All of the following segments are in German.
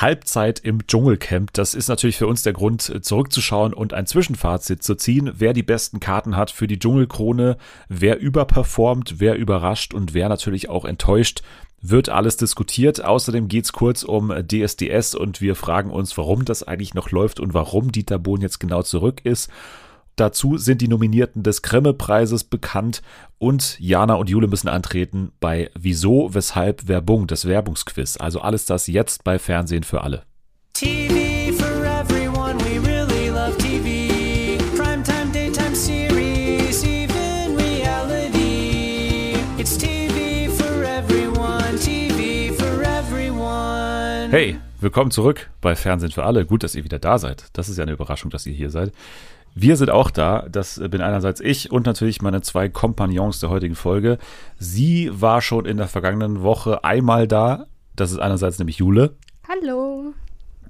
Halbzeit im Dschungelcamp. Das ist natürlich für uns der Grund, zurückzuschauen und ein Zwischenfazit zu ziehen, wer die besten Karten hat für die Dschungelkrone, wer überperformt, wer überrascht und wer natürlich auch enttäuscht. Wird alles diskutiert. Außerdem geht's kurz um DSDS und wir fragen uns, warum das eigentlich noch läuft und warum Dieter Bohn jetzt genau zurück ist. Dazu sind die Nominierten des Grimme-Preises bekannt und Jana und Jule müssen antreten bei Wieso, Weshalb, Werbung, das Werbungsquiz. Also alles das jetzt bei Fernsehen für alle. TV for everyone, we really love TV. Primetime, daytime series, even reality. It's TV for everyone, TV for everyone. Hey, willkommen zurück bei Fernsehen für alle. Gut, dass ihr wieder da seid. Das ist ja eine Überraschung, dass ihr hier seid. Wir sind auch da. Das bin einerseits ich und natürlich meine zwei Kompagnons der heutigen Folge. Sie war schon in der vergangenen Woche einmal da. Das ist einerseits nämlich Jule. Hallo.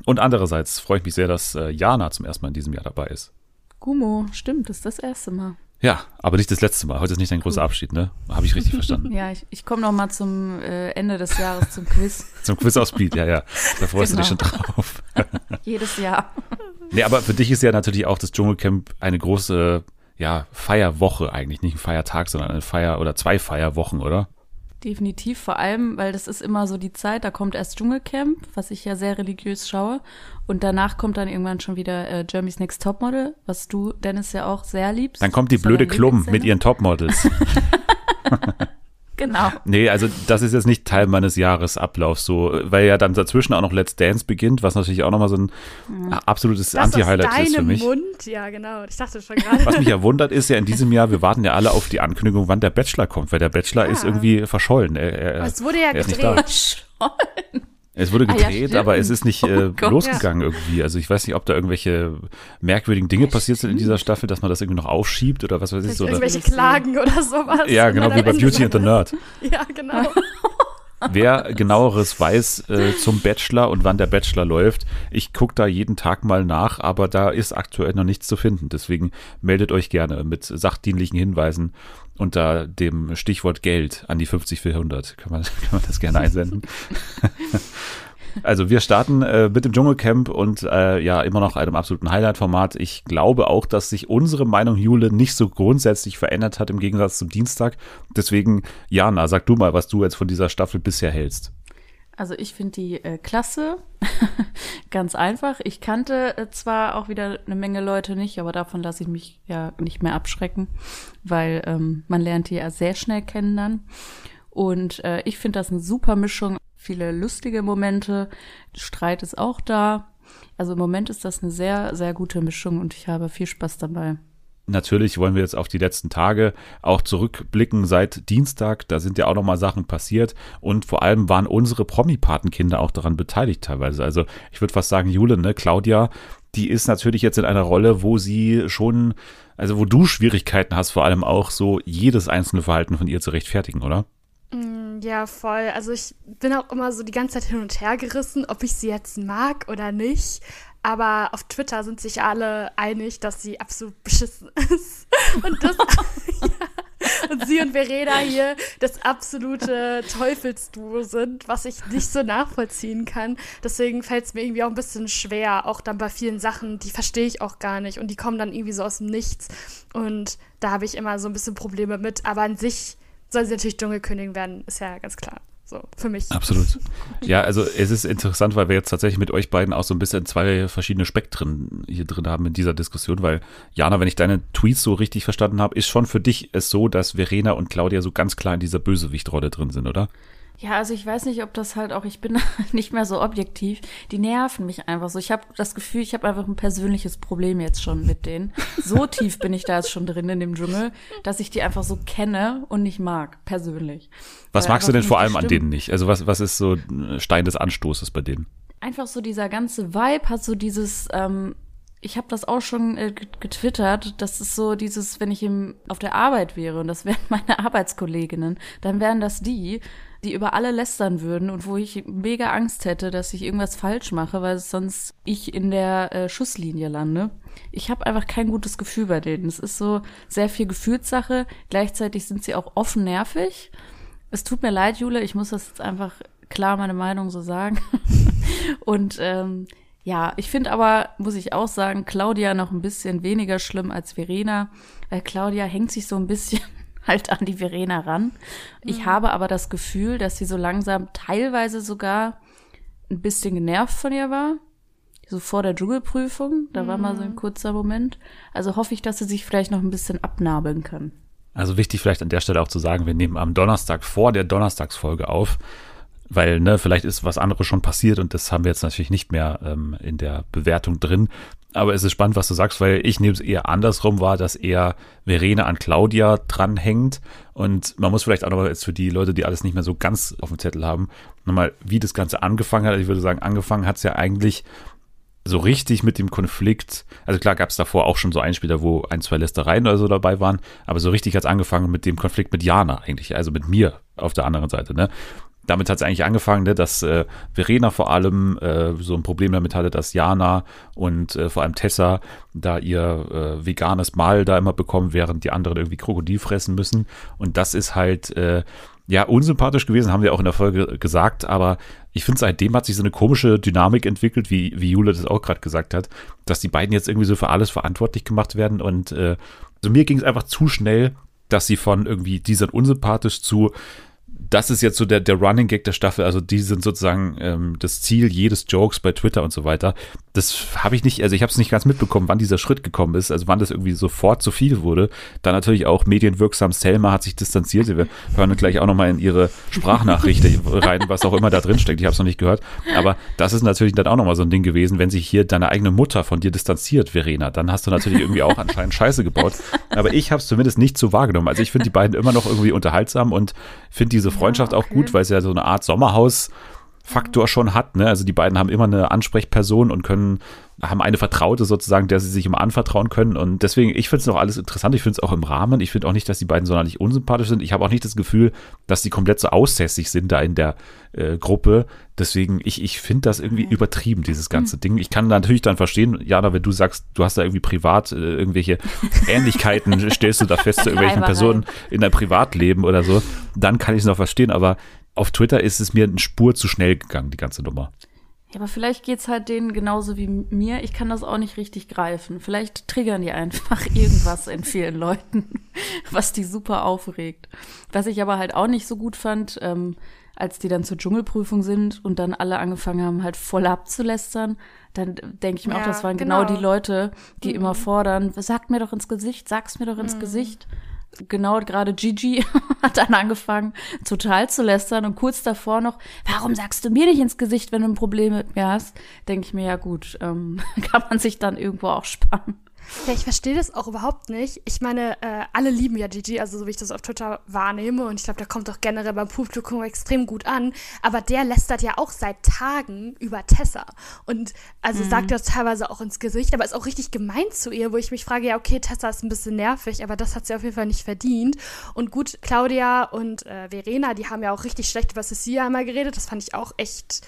Und andererseits freue ich mich sehr, dass äh, Jana zum ersten Mal in diesem Jahr dabei ist. Gumo, stimmt, das ist das erste Mal. Ja, aber nicht das letzte Mal. Heute ist nicht dein großer Abschied, ne? Habe ich richtig verstanden. ja, ich, ich komme noch mal zum äh, Ende des Jahres zum Quiz. zum Quiz auf Speed, ja, ja. Da freust genau. du dich genau. schon drauf. Jedes Jahr. Nee, aber für dich ist ja natürlich auch das Dschungelcamp eine große, ja, Feierwoche eigentlich. Nicht ein Feiertag, sondern eine Feier- oder zwei Feierwochen, oder? Definitiv, vor allem, weil das ist immer so die Zeit, da kommt erst Dschungelcamp, was ich ja sehr religiös schaue, und danach kommt dann irgendwann schon wieder äh, Jeremy's Next Topmodel, was du, Dennis, ja auch sehr liebst. Dann kommt die blöde Klum mit ihren Topmodels. Genau. Nee, also das ist jetzt nicht Teil meines Jahresablaufs so, weil ja dann dazwischen auch noch Let's Dance beginnt, was natürlich auch nochmal so ein absolutes Anti-Highlight ist für mich. Mund, ja genau. Ich dachte schon gerade. Was mich ja wundert ist ja in diesem Jahr, wir warten ja alle auf die Ankündigung, wann der Bachelor kommt, weil der Bachelor ja. ist irgendwie verschollen. Er, er, es wurde ja er gedreht. Es wurde gedreht, ah, ja, aber es ist nicht äh, oh losgegangen ja. irgendwie. Also ich weiß nicht, ob da irgendwelche merkwürdigen Dinge passiert sind in dieser Staffel, dass man das irgendwie noch aufschiebt oder was weiß ich. So, irgendwelche Klagen oder sowas. Ja, genau, wie bei Beauty and the Nerd. Ja, genau. Wer genaueres weiß äh, zum Bachelor und wann der Bachelor läuft, ich gucke da jeden Tag mal nach, aber da ist aktuell noch nichts zu finden. Deswegen meldet euch gerne mit sachdienlichen Hinweisen unter dem Stichwort Geld an die 50 400. Kann man, kann man das gerne einsenden. Also wir starten äh, mit dem Dschungelcamp und äh, ja, immer noch einem absoluten Highlight-Format. Ich glaube auch, dass sich unsere Meinung, Jule, nicht so grundsätzlich verändert hat im Gegensatz zum Dienstag. Deswegen, Jana, sag du mal, was du jetzt von dieser Staffel bisher hältst. Also ich finde die äh, klasse, ganz einfach. Ich kannte äh, zwar auch wieder eine Menge Leute nicht, aber davon lasse ich mich ja nicht mehr abschrecken, weil ähm, man lernt die ja sehr schnell kennen dann. Und äh, ich finde das eine super Mischung, viele lustige Momente, Streit ist auch da. Also im Moment ist das eine sehr, sehr gute Mischung und ich habe viel Spaß dabei. Natürlich wollen wir jetzt auf die letzten Tage auch zurückblicken seit Dienstag. Da sind ja auch nochmal Sachen passiert und vor allem waren unsere Promi-Patenkinder auch daran beteiligt teilweise. Also ich würde fast sagen, Jule, ne, Claudia, die ist natürlich jetzt in einer Rolle, wo sie schon, also wo du Schwierigkeiten hast, vor allem auch so jedes einzelne Verhalten von ihr zu rechtfertigen, oder? Mm, ja, voll. Also ich bin auch immer so die ganze Zeit hin und her gerissen, ob ich sie jetzt mag oder nicht. Aber auf Twitter sind sich alle einig, dass sie absolut beschissen ist. Und, das, ja, und sie und Verena hier das absolute Teufelsduo sind, was ich nicht so nachvollziehen kann. Deswegen fällt es mir irgendwie auch ein bisschen schwer, auch dann bei vielen Sachen, die verstehe ich auch gar nicht. Und die kommen dann irgendwie so aus dem Nichts. Und da habe ich immer so ein bisschen Probleme mit. Aber an sich soll sie natürlich Dschungelkönigin werden, ist ja ganz klar. So, für mich. Absolut. Ja, also es ist interessant, weil wir jetzt tatsächlich mit euch beiden auch so ein bisschen zwei verschiedene Spektren hier drin haben in dieser Diskussion, weil Jana, wenn ich deine Tweets so richtig verstanden habe, ist schon für dich es so, dass Verena und Claudia so ganz klar in dieser Bösewichtrolle drin sind, oder? Ja, also ich weiß nicht, ob das halt auch, ich bin nicht mehr so objektiv. Die nerven mich einfach so. Ich habe das Gefühl, ich habe einfach ein persönliches Problem jetzt schon mit denen. So tief bin ich da jetzt schon drin in dem Dschungel, dass ich die einfach so kenne und nicht mag, persönlich. Was Weil magst du denn vor allem an denen nicht? Also was, was ist so Stein des Anstoßes bei denen? Einfach so dieser ganze Vibe hat so dieses, ähm, ich habe das auch schon äh, getwittert, das ist so dieses, wenn ich im, auf der Arbeit wäre und das wären meine Arbeitskolleginnen, dann wären das die, die über alle lästern würden und wo ich mega Angst hätte, dass ich irgendwas falsch mache, weil sonst ich in der äh, Schusslinie lande. Ich habe einfach kein gutes Gefühl bei denen. Es ist so sehr viel Gefühlssache. Gleichzeitig sind sie auch offen nervig. Es tut mir leid, Jule, ich muss das jetzt einfach klar meine Meinung so sagen. und ähm, ja, ich finde aber, muss ich auch sagen, Claudia noch ein bisschen weniger schlimm als Verena, weil Claudia hängt sich so ein bisschen halt an die Verena ran. Ich mhm. habe aber das Gefühl, dass sie so langsam teilweise sogar ein bisschen genervt von ihr war. So vor der Dschungelprüfung. Da mhm. war mal so ein mhm. kurzer Moment. Also hoffe ich, dass sie sich vielleicht noch ein bisschen abnabeln kann. Also wichtig vielleicht an der Stelle auch zu sagen, wir nehmen am Donnerstag vor der Donnerstagsfolge auf, weil ne, vielleicht ist was anderes schon passiert und das haben wir jetzt natürlich nicht mehr ähm, in der Bewertung drin. Aber es ist spannend, was du sagst, weil ich nehme es eher andersrum wahr, dass eher Verena an Claudia dranhängt. Und man muss vielleicht auch nochmal jetzt für die Leute, die alles nicht mehr so ganz auf dem Zettel haben, nochmal, wie das Ganze angefangen hat. Ich würde sagen, angefangen hat es ja eigentlich so richtig mit dem Konflikt. Also klar gab es davor auch schon so Einspieler, wo ein, zwei Lästereien oder so dabei waren, aber so richtig hat es angefangen mit dem Konflikt mit Jana eigentlich, also mit mir auf der anderen Seite. Ne? Damit hat es eigentlich angefangen, ne, dass äh, Verena vor allem äh, so ein Problem damit hatte, dass Jana und äh, vor allem Tessa da ihr äh, veganes Mahl da immer bekommen, während die anderen irgendwie Krokodil fressen müssen. Und das ist halt äh, ja unsympathisch gewesen, haben wir auch in der Folge gesagt, aber ich finde, seitdem hat sich so eine komische Dynamik entwickelt, wie, wie Jule das auch gerade gesagt hat, dass die beiden jetzt irgendwie so für alles verantwortlich gemacht werden. Und äh, so mir ging es einfach zu schnell, dass sie von irgendwie, die sind unsympathisch zu, das ist jetzt so der, der Running Gag der Staffel. Also die sind sozusagen ähm, das Ziel jedes Jokes bei Twitter und so weiter. Das habe ich nicht, also ich habe es nicht ganz mitbekommen, wann dieser Schritt gekommen ist, also wann das irgendwie sofort zu viel wurde. Dann natürlich auch medienwirksam Selma hat sich distanziert. Wir hören gleich auch nochmal in ihre Sprachnachricht rein, was auch immer da drin steckt. Ich habe es noch nicht gehört. Aber das ist natürlich dann auch nochmal so ein Ding gewesen, wenn sich hier deine eigene Mutter von dir distanziert, Verena, dann hast du natürlich irgendwie auch anscheinend Scheiße gebaut. Aber ich habe es zumindest nicht so wahrgenommen. Also ich finde die beiden immer noch irgendwie unterhaltsam und finde diese Freundschaft ja, okay. auch gut, weil es ja so eine Art Sommerhaus Faktor schon hat. Ne? Also die beiden haben immer eine Ansprechperson und können, haben eine Vertraute sozusagen, der sie sich immer anvertrauen können. Und deswegen, ich finde es noch alles interessant. Ich finde es auch im Rahmen. Ich finde auch nicht, dass die beiden sonderlich unsympathisch sind. Ich habe auch nicht das Gefühl, dass die komplett so aussässig sind da in der äh, Gruppe. Deswegen, ich, ich finde das irgendwie mhm. übertrieben, dieses ganze mhm. Ding. Ich kann natürlich dann verstehen, Jana, wenn du sagst, du hast da irgendwie privat äh, irgendwelche Ähnlichkeiten, stellst du da fest zu irgendwelchen Personen in deinem Privatleben oder so, dann kann ich es noch verstehen. Aber auf Twitter ist es mir eine Spur zu schnell gegangen, die ganze Nummer. Ja, aber vielleicht geht es halt denen genauso wie mir. Ich kann das auch nicht richtig greifen. Vielleicht triggern die einfach irgendwas in vielen Leuten, was die super aufregt. Was ich aber halt auch nicht so gut fand, ähm, als die dann zur Dschungelprüfung sind und dann alle angefangen haben, halt voll abzulästern, dann denke ich mir ja, auch, das waren genau. genau, die Leute, die mhm. immer fordern, sag mir doch ins Gesicht, sag's mir doch ins mhm. Gesicht genau gerade Gigi hat dann angefangen, total zu lästern und kurz davor noch, warum sagst du mir nicht ins Gesicht, wenn du ein Problem mit mir hast? Denke ich mir, ja gut, ähm, kann man sich dann irgendwo auch sparen. Ja, ich verstehe das auch überhaupt nicht. Ich meine, äh, alle lieben ja Gigi, also so wie ich das auf Twitter wahrnehme. Und ich glaube, der kommt auch generell beim Publikum extrem gut an. Aber der lästert ja auch seit Tagen über Tessa. Und also mhm. sagt das teilweise auch ins Gesicht, aber ist auch richtig gemein zu ihr, wo ich mich frage, ja, okay, Tessa ist ein bisschen nervig, aber das hat sie auf jeden Fall nicht verdient. Und gut, Claudia und äh, Verena, die haben ja auch richtig schlecht über Cecilia einmal geredet. Das fand ich auch echt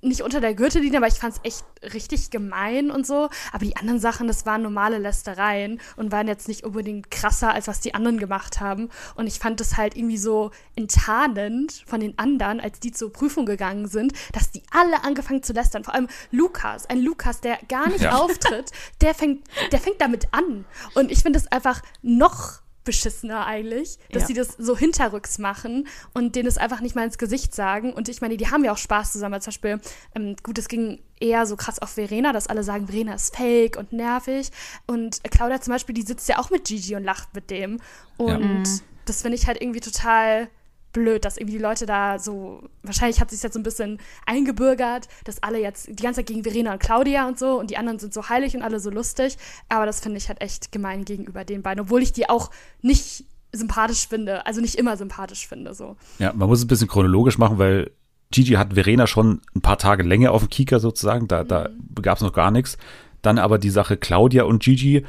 nicht unter der Gürtellinie, aber ich fand es echt richtig gemein und so. Aber die anderen Sachen, das waren normale Lästereien und waren jetzt nicht unbedingt krasser, als was die anderen gemacht haben. Und ich fand es halt irgendwie so enttarnend von den anderen, als die zur Prüfung gegangen sind, dass die alle angefangen zu lästern. Vor allem Lukas, ein Lukas, der gar nicht ja. auftritt, der fängt, der fängt damit an. Und ich finde es einfach noch beschissener eigentlich, dass ja. sie das so hinterrücks machen und denen es einfach nicht mal ins Gesicht sagen. Und ich meine, die haben ja auch Spaß zusammen. Zum Beispiel, ähm, gut, es ging eher so krass auf Verena, dass alle sagen, Verena ist fake und nervig. Und Claudia zum Beispiel, die sitzt ja auch mit Gigi und lacht mit dem. Und ja. Mhm. das finde ich halt irgendwie total blöd, dass irgendwie die Leute da so, wahrscheinlich hat sich jetzt so ein bisschen eingebürgert, dass alle jetzt die ganze Zeit gegen Verena und Claudia und so und die anderen sind so heilig und alle so lustig. Aber das finde ich halt echt gemein gegenüber den beiden, obwohl ich die auch nicht sympathisch finde, also nicht immer sympathisch finde. So. Ja, man muss es ein bisschen chronologisch machen, weil Gigi hat Verena schon ein paar Tage länger auf dem Kieker sozusagen, da, mhm. da gab es noch gar nichts. Dann aber die Sache Claudia und Gigi,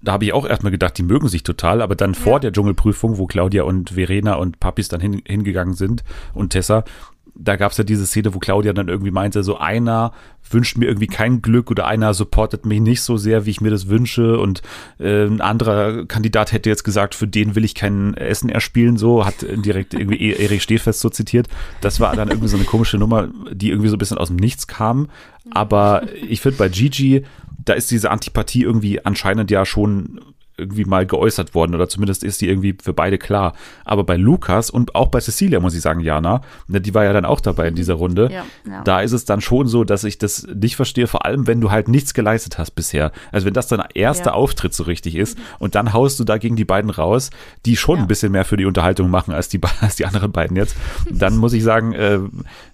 da habe ich auch erstmal gedacht, die mögen sich total, aber dann ja. vor der Dschungelprüfung, wo Claudia und Verena und Papis dann hin, hingegangen sind und Tessa, da gab es ja diese Szene, wo Claudia dann irgendwie meinte, so einer wünscht mir irgendwie kein Glück oder einer supportet mich nicht so sehr, wie ich mir das wünsche und äh, ein anderer Kandidat hätte jetzt gesagt, für den will ich kein Essen erspielen, so, hat direkt irgendwie e- Erich Stehfest so zitiert. Das war dann irgendwie so eine komische Nummer, die irgendwie so ein bisschen aus dem Nichts kam. Aber ich finde bei Gigi, da ist diese Antipathie irgendwie anscheinend ja schon irgendwie mal geäußert worden oder zumindest ist die irgendwie für beide klar. Aber bei Lukas und auch bei Cecilia muss ich sagen, Jana, ne, die war ja dann auch dabei in dieser Runde. Ja, ja. Da ist es dann schon so, dass ich das nicht verstehe, vor allem wenn du halt nichts geleistet hast bisher. Also wenn das dein erster ja. Auftritt so richtig ist und dann haust du da gegen die beiden raus, die schon ein bisschen mehr für die Unterhaltung machen als die, als die anderen beiden jetzt, dann muss ich sagen, äh,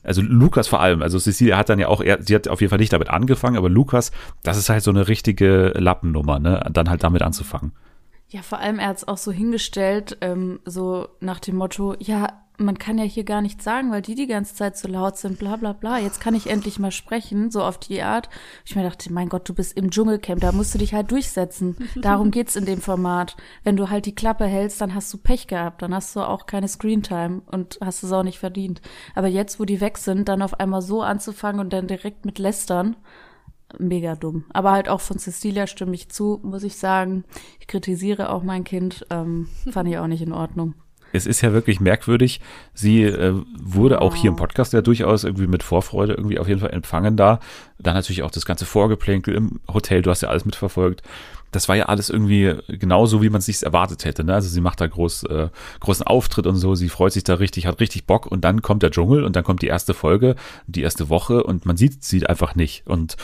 also Lukas vor allem, also Cecilia hat dann ja auch, er, sie hat auf jeden Fall nicht damit angefangen, aber Lukas, das ist halt so eine richtige Lappennummer, ne, dann halt damit anzufangen. Ja, vor allem er hat es auch so hingestellt, ähm, so nach dem Motto, ja, man kann ja hier gar nichts sagen, weil die die ganze Zeit so laut sind, bla bla bla. Jetzt kann ich endlich mal sprechen, so auf die Art. Ich mir dachte, mein Gott, du bist im Dschungelcamp, da musst du dich halt durchsetzen. Darum geht's in dem Format. Wenn du halt die Klappe hältst, dann hast du Pech gehabt, dann hast du auch keine Screentime und hast es auch nicht verdient. Aber jetzt, wo die weg sind, dann auf einmal so anzufangen und dann direkt mit lästern, mega dumm. Aber halt auch von Cecilia stimme ich zu, muss ich sagen. Ich kritisiere auch mein Kind, ähm, fand ich auch nicht in Ordnung. Es ist ja wirklich merkwürdig. Sie äh, wurde auch hier im Podcast ja durchaus irgendwie mit Vorfreude irgendwie auf jeden Fall empfangen da. Dann natürlich auch das ganze Vorgeplänkel im Hotel, du hast ja alles mitverfolgt das war ja alles irgendwie genauso, wie man es sich erwartet hätte. Ne? Also sie macht da groß, äh, großen Auftritt und so, sie freut sich da richtig, hat richtig Bock und dann kommt der Dschungel und dann kommt die erste Folge, die erste Woche und man sieht sie einfach nicht. Und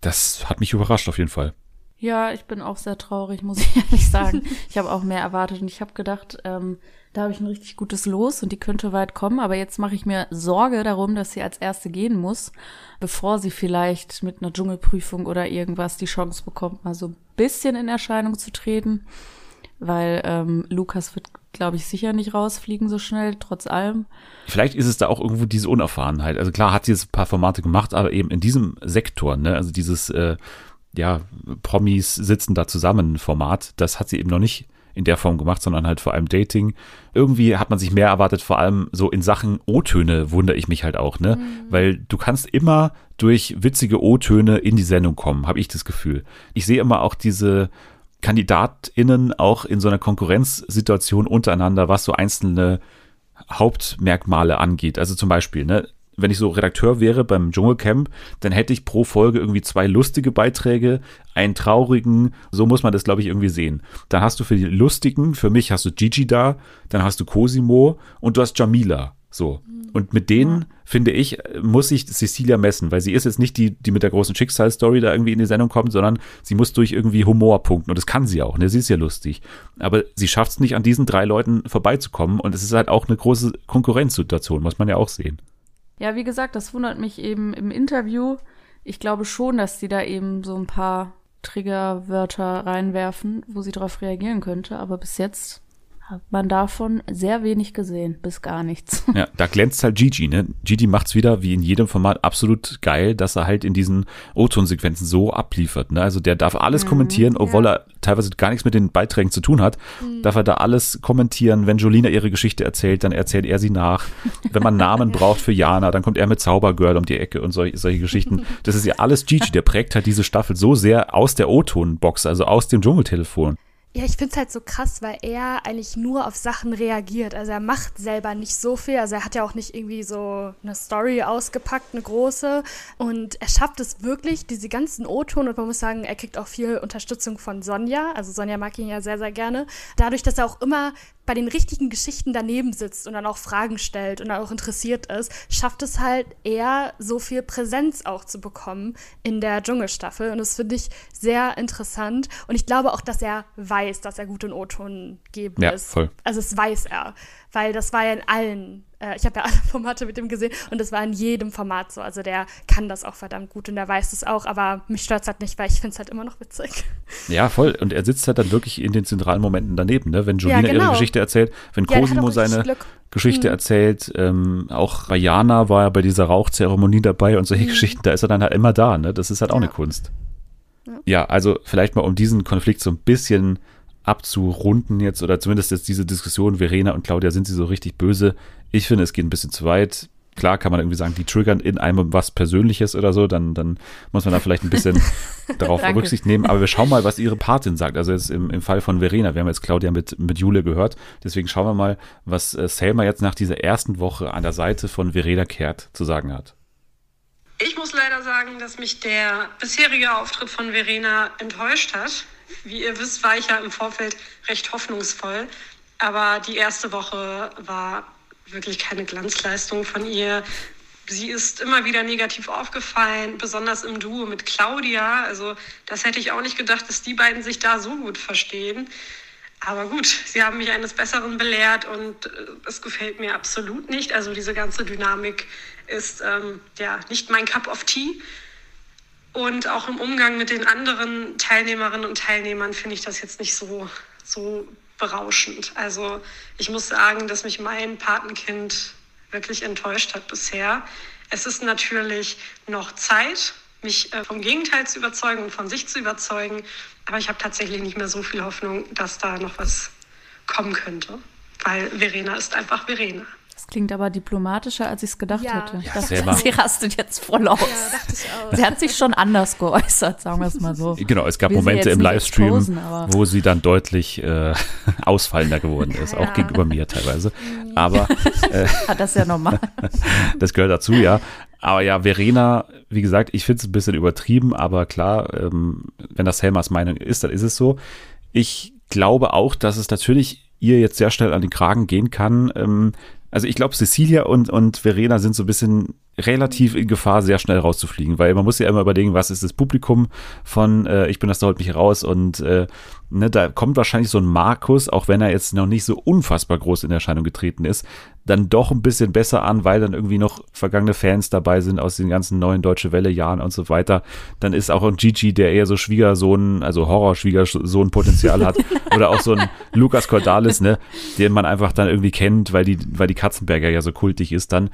das hat mich überrascht auf jeden Fall. Ja, ich bin auch sehr traurig, muss ich ehrlich sagen. ich habe auch mehr erwartet und ich habe gedacht, ähm, da habe ich ein richtig gutes Los und die könnte weit kommen, aber jetzt mache ich mir Sorge darum, dass sie als erste gehen muss, bevor sie vielleicht mit einer Dschungelprüfung oder irgendwas die Chance bekommt, mal so ein bisschen in Erscheinung zu treten. Weil ähm, Lukas wird, glaube ich, sicher nicht rausfliegen so schnell, trotz allem. Vielleicht ist es da auch irgendwo diese Unerfahrenheit. Also klar hat sie jetzt ein paar Formate gemacht, aber eben in diesem Sektor, ne, also dieses äh, ja, Promis sitzen da zusammen Format, das hat sie eben noch nicht in der Form gemacht, sondern halt vor allem Dating. Irgendwie hat man sich mehr erwartet, vor allem so in Sachen O-Töne wundere ich mich halt auch, ne? Mhm. Weil du kannst immer durch witzige O-Töne in die Sendung kommen, habe ich das Gefühl. Ich sehe immer auch diese KandidatInnen auch in so einer Konkurrenzsituation untereinander, was so einzelne Hauptmerkmale angeht. Also zum Beispiel, ne, wenn ich so Redakteur wäre beim Dschungelcamp, dann hätte ich pro Folge irgendwie zwei lustige Beiträge, einen traurigen, so muss man das, glaube ich, irgendwie sehen. Dann hast du für die lustigen, für mich hast du Gigi da, dann hast du Cosimo und du hast Jamila. So. Und mit denen, ja. finde ich, muss sich Cecilia messen, weil sie ist jetzt nicht die, die mit der großen Schicksalsstory da irgendwie in die Sendung kommt, sondern sie muss durch irgendwie Humor punkten. Und das kann sie auch, ne? Sie ist ja lustig. Aber sie schafft es nicht, an diesen drei Leuten vorbeizukommen. Und es ist halt auch eine große Konkurrenzsituation, muss man ja auch sehen. Ja, wie gesagt, das wundert mich eben im Interview. Ich glaube schon, dass sie da eben so ein paar Triggerwörter reinwerfen, wo sie darauf reagieren könnte. Aber bis jetzt hat man davon sehr wenig gesehen, bis gar nichts. Ja, da glänzt halt Gigi, ne? Gigi macht's wieder, wie in jedem Format, absolut geil, dass er halt in diesen O-Ton-Sequenzen so abliefert, ne? Also der darf alles mhm, kommentieren, obwohl ja. er teilweise gar nichts mit den Beiträgen zu tun hat, mhm. darf er da alles kommentieren. Wenn Jolina ihre Geschichte erzählt, dann erzählt er sie nach. Wenn man Namen braucht für Jana, dann kommt er mit Zaubergirl um die Ecke und solche, solche Geschichten. Das ist ja alles Gigi, der prägt halt diese Staffel so sehr aus der O-Ton-Box, also aus dem Dschungeltelefon. Ja, ich finde es halt so krass, weil er eigentlich nur auf Sachen reagiert. Also er macht selber nicht so viel. Also er hat ja auch nicht irgendwie so eine Story ausgepackt, eine große. Und er schafft es wirklich, diese ganzen O-Ton. Und man muss sagen, er kriegt auch viel Unterstützung von Sonja. Also Sonja mag ihn ja sehr, sehr gerne. Dadurch, dass er auch immer bei den richtigen Geschichten daneben sitzt und dann auch Fragen stellt und dann auch interessiert ist, schafft es halt eher so viel Präsenz auch zu bekommen in der Dschungelstaffel. Und das finde ich sehr interessant. Und ich glaube auch, dass er weiß, dass er gut in O-Ton geben ja, ist. Voll. Also es weiß er weil das war ja in allen, äh, ich habe ja alle Formate mit ihm gesehen und das war in jedem Format so. Also der kann das auch verdammt gut und der weiß es auch, aber mich stört es halt nicht, weil ich finde es halt immer noch witzig. Ja, voll. Und er sitzt halt dann wirklich in den zentralen Momenten daneben, ne? Wenn Jolina ja, genau. ihre Geschichte erzählt, wenn ja, Cosimo seine Glück. Geschichte mhm. erzählt, ähm, auch Rayana war ja bei dieser Rauchzeremonie dabei und solche mhm. Geschichten, da ist er dann halt immer da, ne? Das ist halt auch eine Kunst. Ja, also vielleicht mal um diesen Konflikt so ein bisschen abzurunden jetzt oder zumindest jetzt diese Diskussion, Verena und Claudia, sind sie so richtig böse? Ich finde, es geht ein bisschen zu weit. klar kann man irgendwie sagen, die triggern in einem was Persönliches oder so, dann, dann muss man da vielleicht ein bisschen darauf Rücksicht nehmen. Aber wir schauen mal, was ihre Patin sagt. Also jetzt im, im Fall von Verena, wir haben jetzt Claudia mit, mit Jule gehört, deswegen schauen wir mal, was äh, Selma jetzt nach dieser ersten Woche an der Seite von Verena Kehrt zu sagen hat. Ich muss leider sagen, dass mich der bisherige Auftritt von Verena enttäuscht hat. Wie ihr wisst, war ich ja im Vorfeld recht hoffnungsvoll. Aber die erste Woche war wirklich keine Glanzleistung von ihr. Sie ist immer wieder negativ aufgefallen, besonders im Duo mit Claudia. Also das hätte ich auch nicht gedacht, dass die beiden sich da so gut verstehen. Aber gut, sie haben mich eines Besseren belehrt und äh, es gefällt mir absolut nicht. Also diese ganze Dynamik ist ähm, ja nicht mein Cup of Tea. Und auch im Umgang mit den anderen Teilnehmerinnen und Teilnehmern finde ich das jetzt nicht so, so berauschend. Also ich muss sagen, dass mich mein Patenkind wirklich enttäuscht hat bisher. Es ist natürlich noch Zeit, mich äh, vom Gegenteil zu überzeugen und von sich zu überzeugen. Aber ich habe tatsächlich nicht mehr so viel Hoffnung, dass da noch was kommen könnte. Weil Verena ist einfach Verena. Das klingt aber diplomatischer, als ich es gedacht Ja. hätte. Ja, dachte, selber. sie rastet jetzt voll aus. Ja, dachte ich auch. Sie hat sich schon anders geäußert, sagen wir es mal so. Genau, es gab Will Momente im Livestream, aber- wo sie dann deutlich äh, ausfallender geworden ist, auch gegenüber mir teilweise. Aber äh, Hat das ja normal. das gehört dazu, ja. Aber ja, Verena, wie gesagt, ich finde es ein bisschen übertrieben, aber klar, ähm, wenn das Helmers Meinung ist, dann ist es so. Ich glaube auch, dass es natürlich ihr jetzt sehr schnell an den Kragen gehen kann. Ähm, also ich glaube, Cecilia und, und Verena sind so ein bisschen relativ in Gefahr, sehr schnell rauszufliegen, weil man muss ja immer überlegen, was ist das Publikum von äh, Ich bin das, da holt mich raus und äh, ne, da kommt wahrscheinlich so ein Markus, auch wenn er jetzt noch nicht so unfassbar groß in Erscheinung getreten ist, dann doch ein bisschen besser an, weil dann irgendwie noch vergangene Fans dabei sind aus den ganzen neuen Deutsche Welle Jahren und so weiter. Dann ist auch ein Gigi, der eher so Schwiegersohn, also Horror-Schwiegersohn Potenzial hat oder auch so ein Lukas Cordalis, ne, den man einfach dann irgendwie kennt, weil die, weil die Katzenberger ja so kultig ist, dann,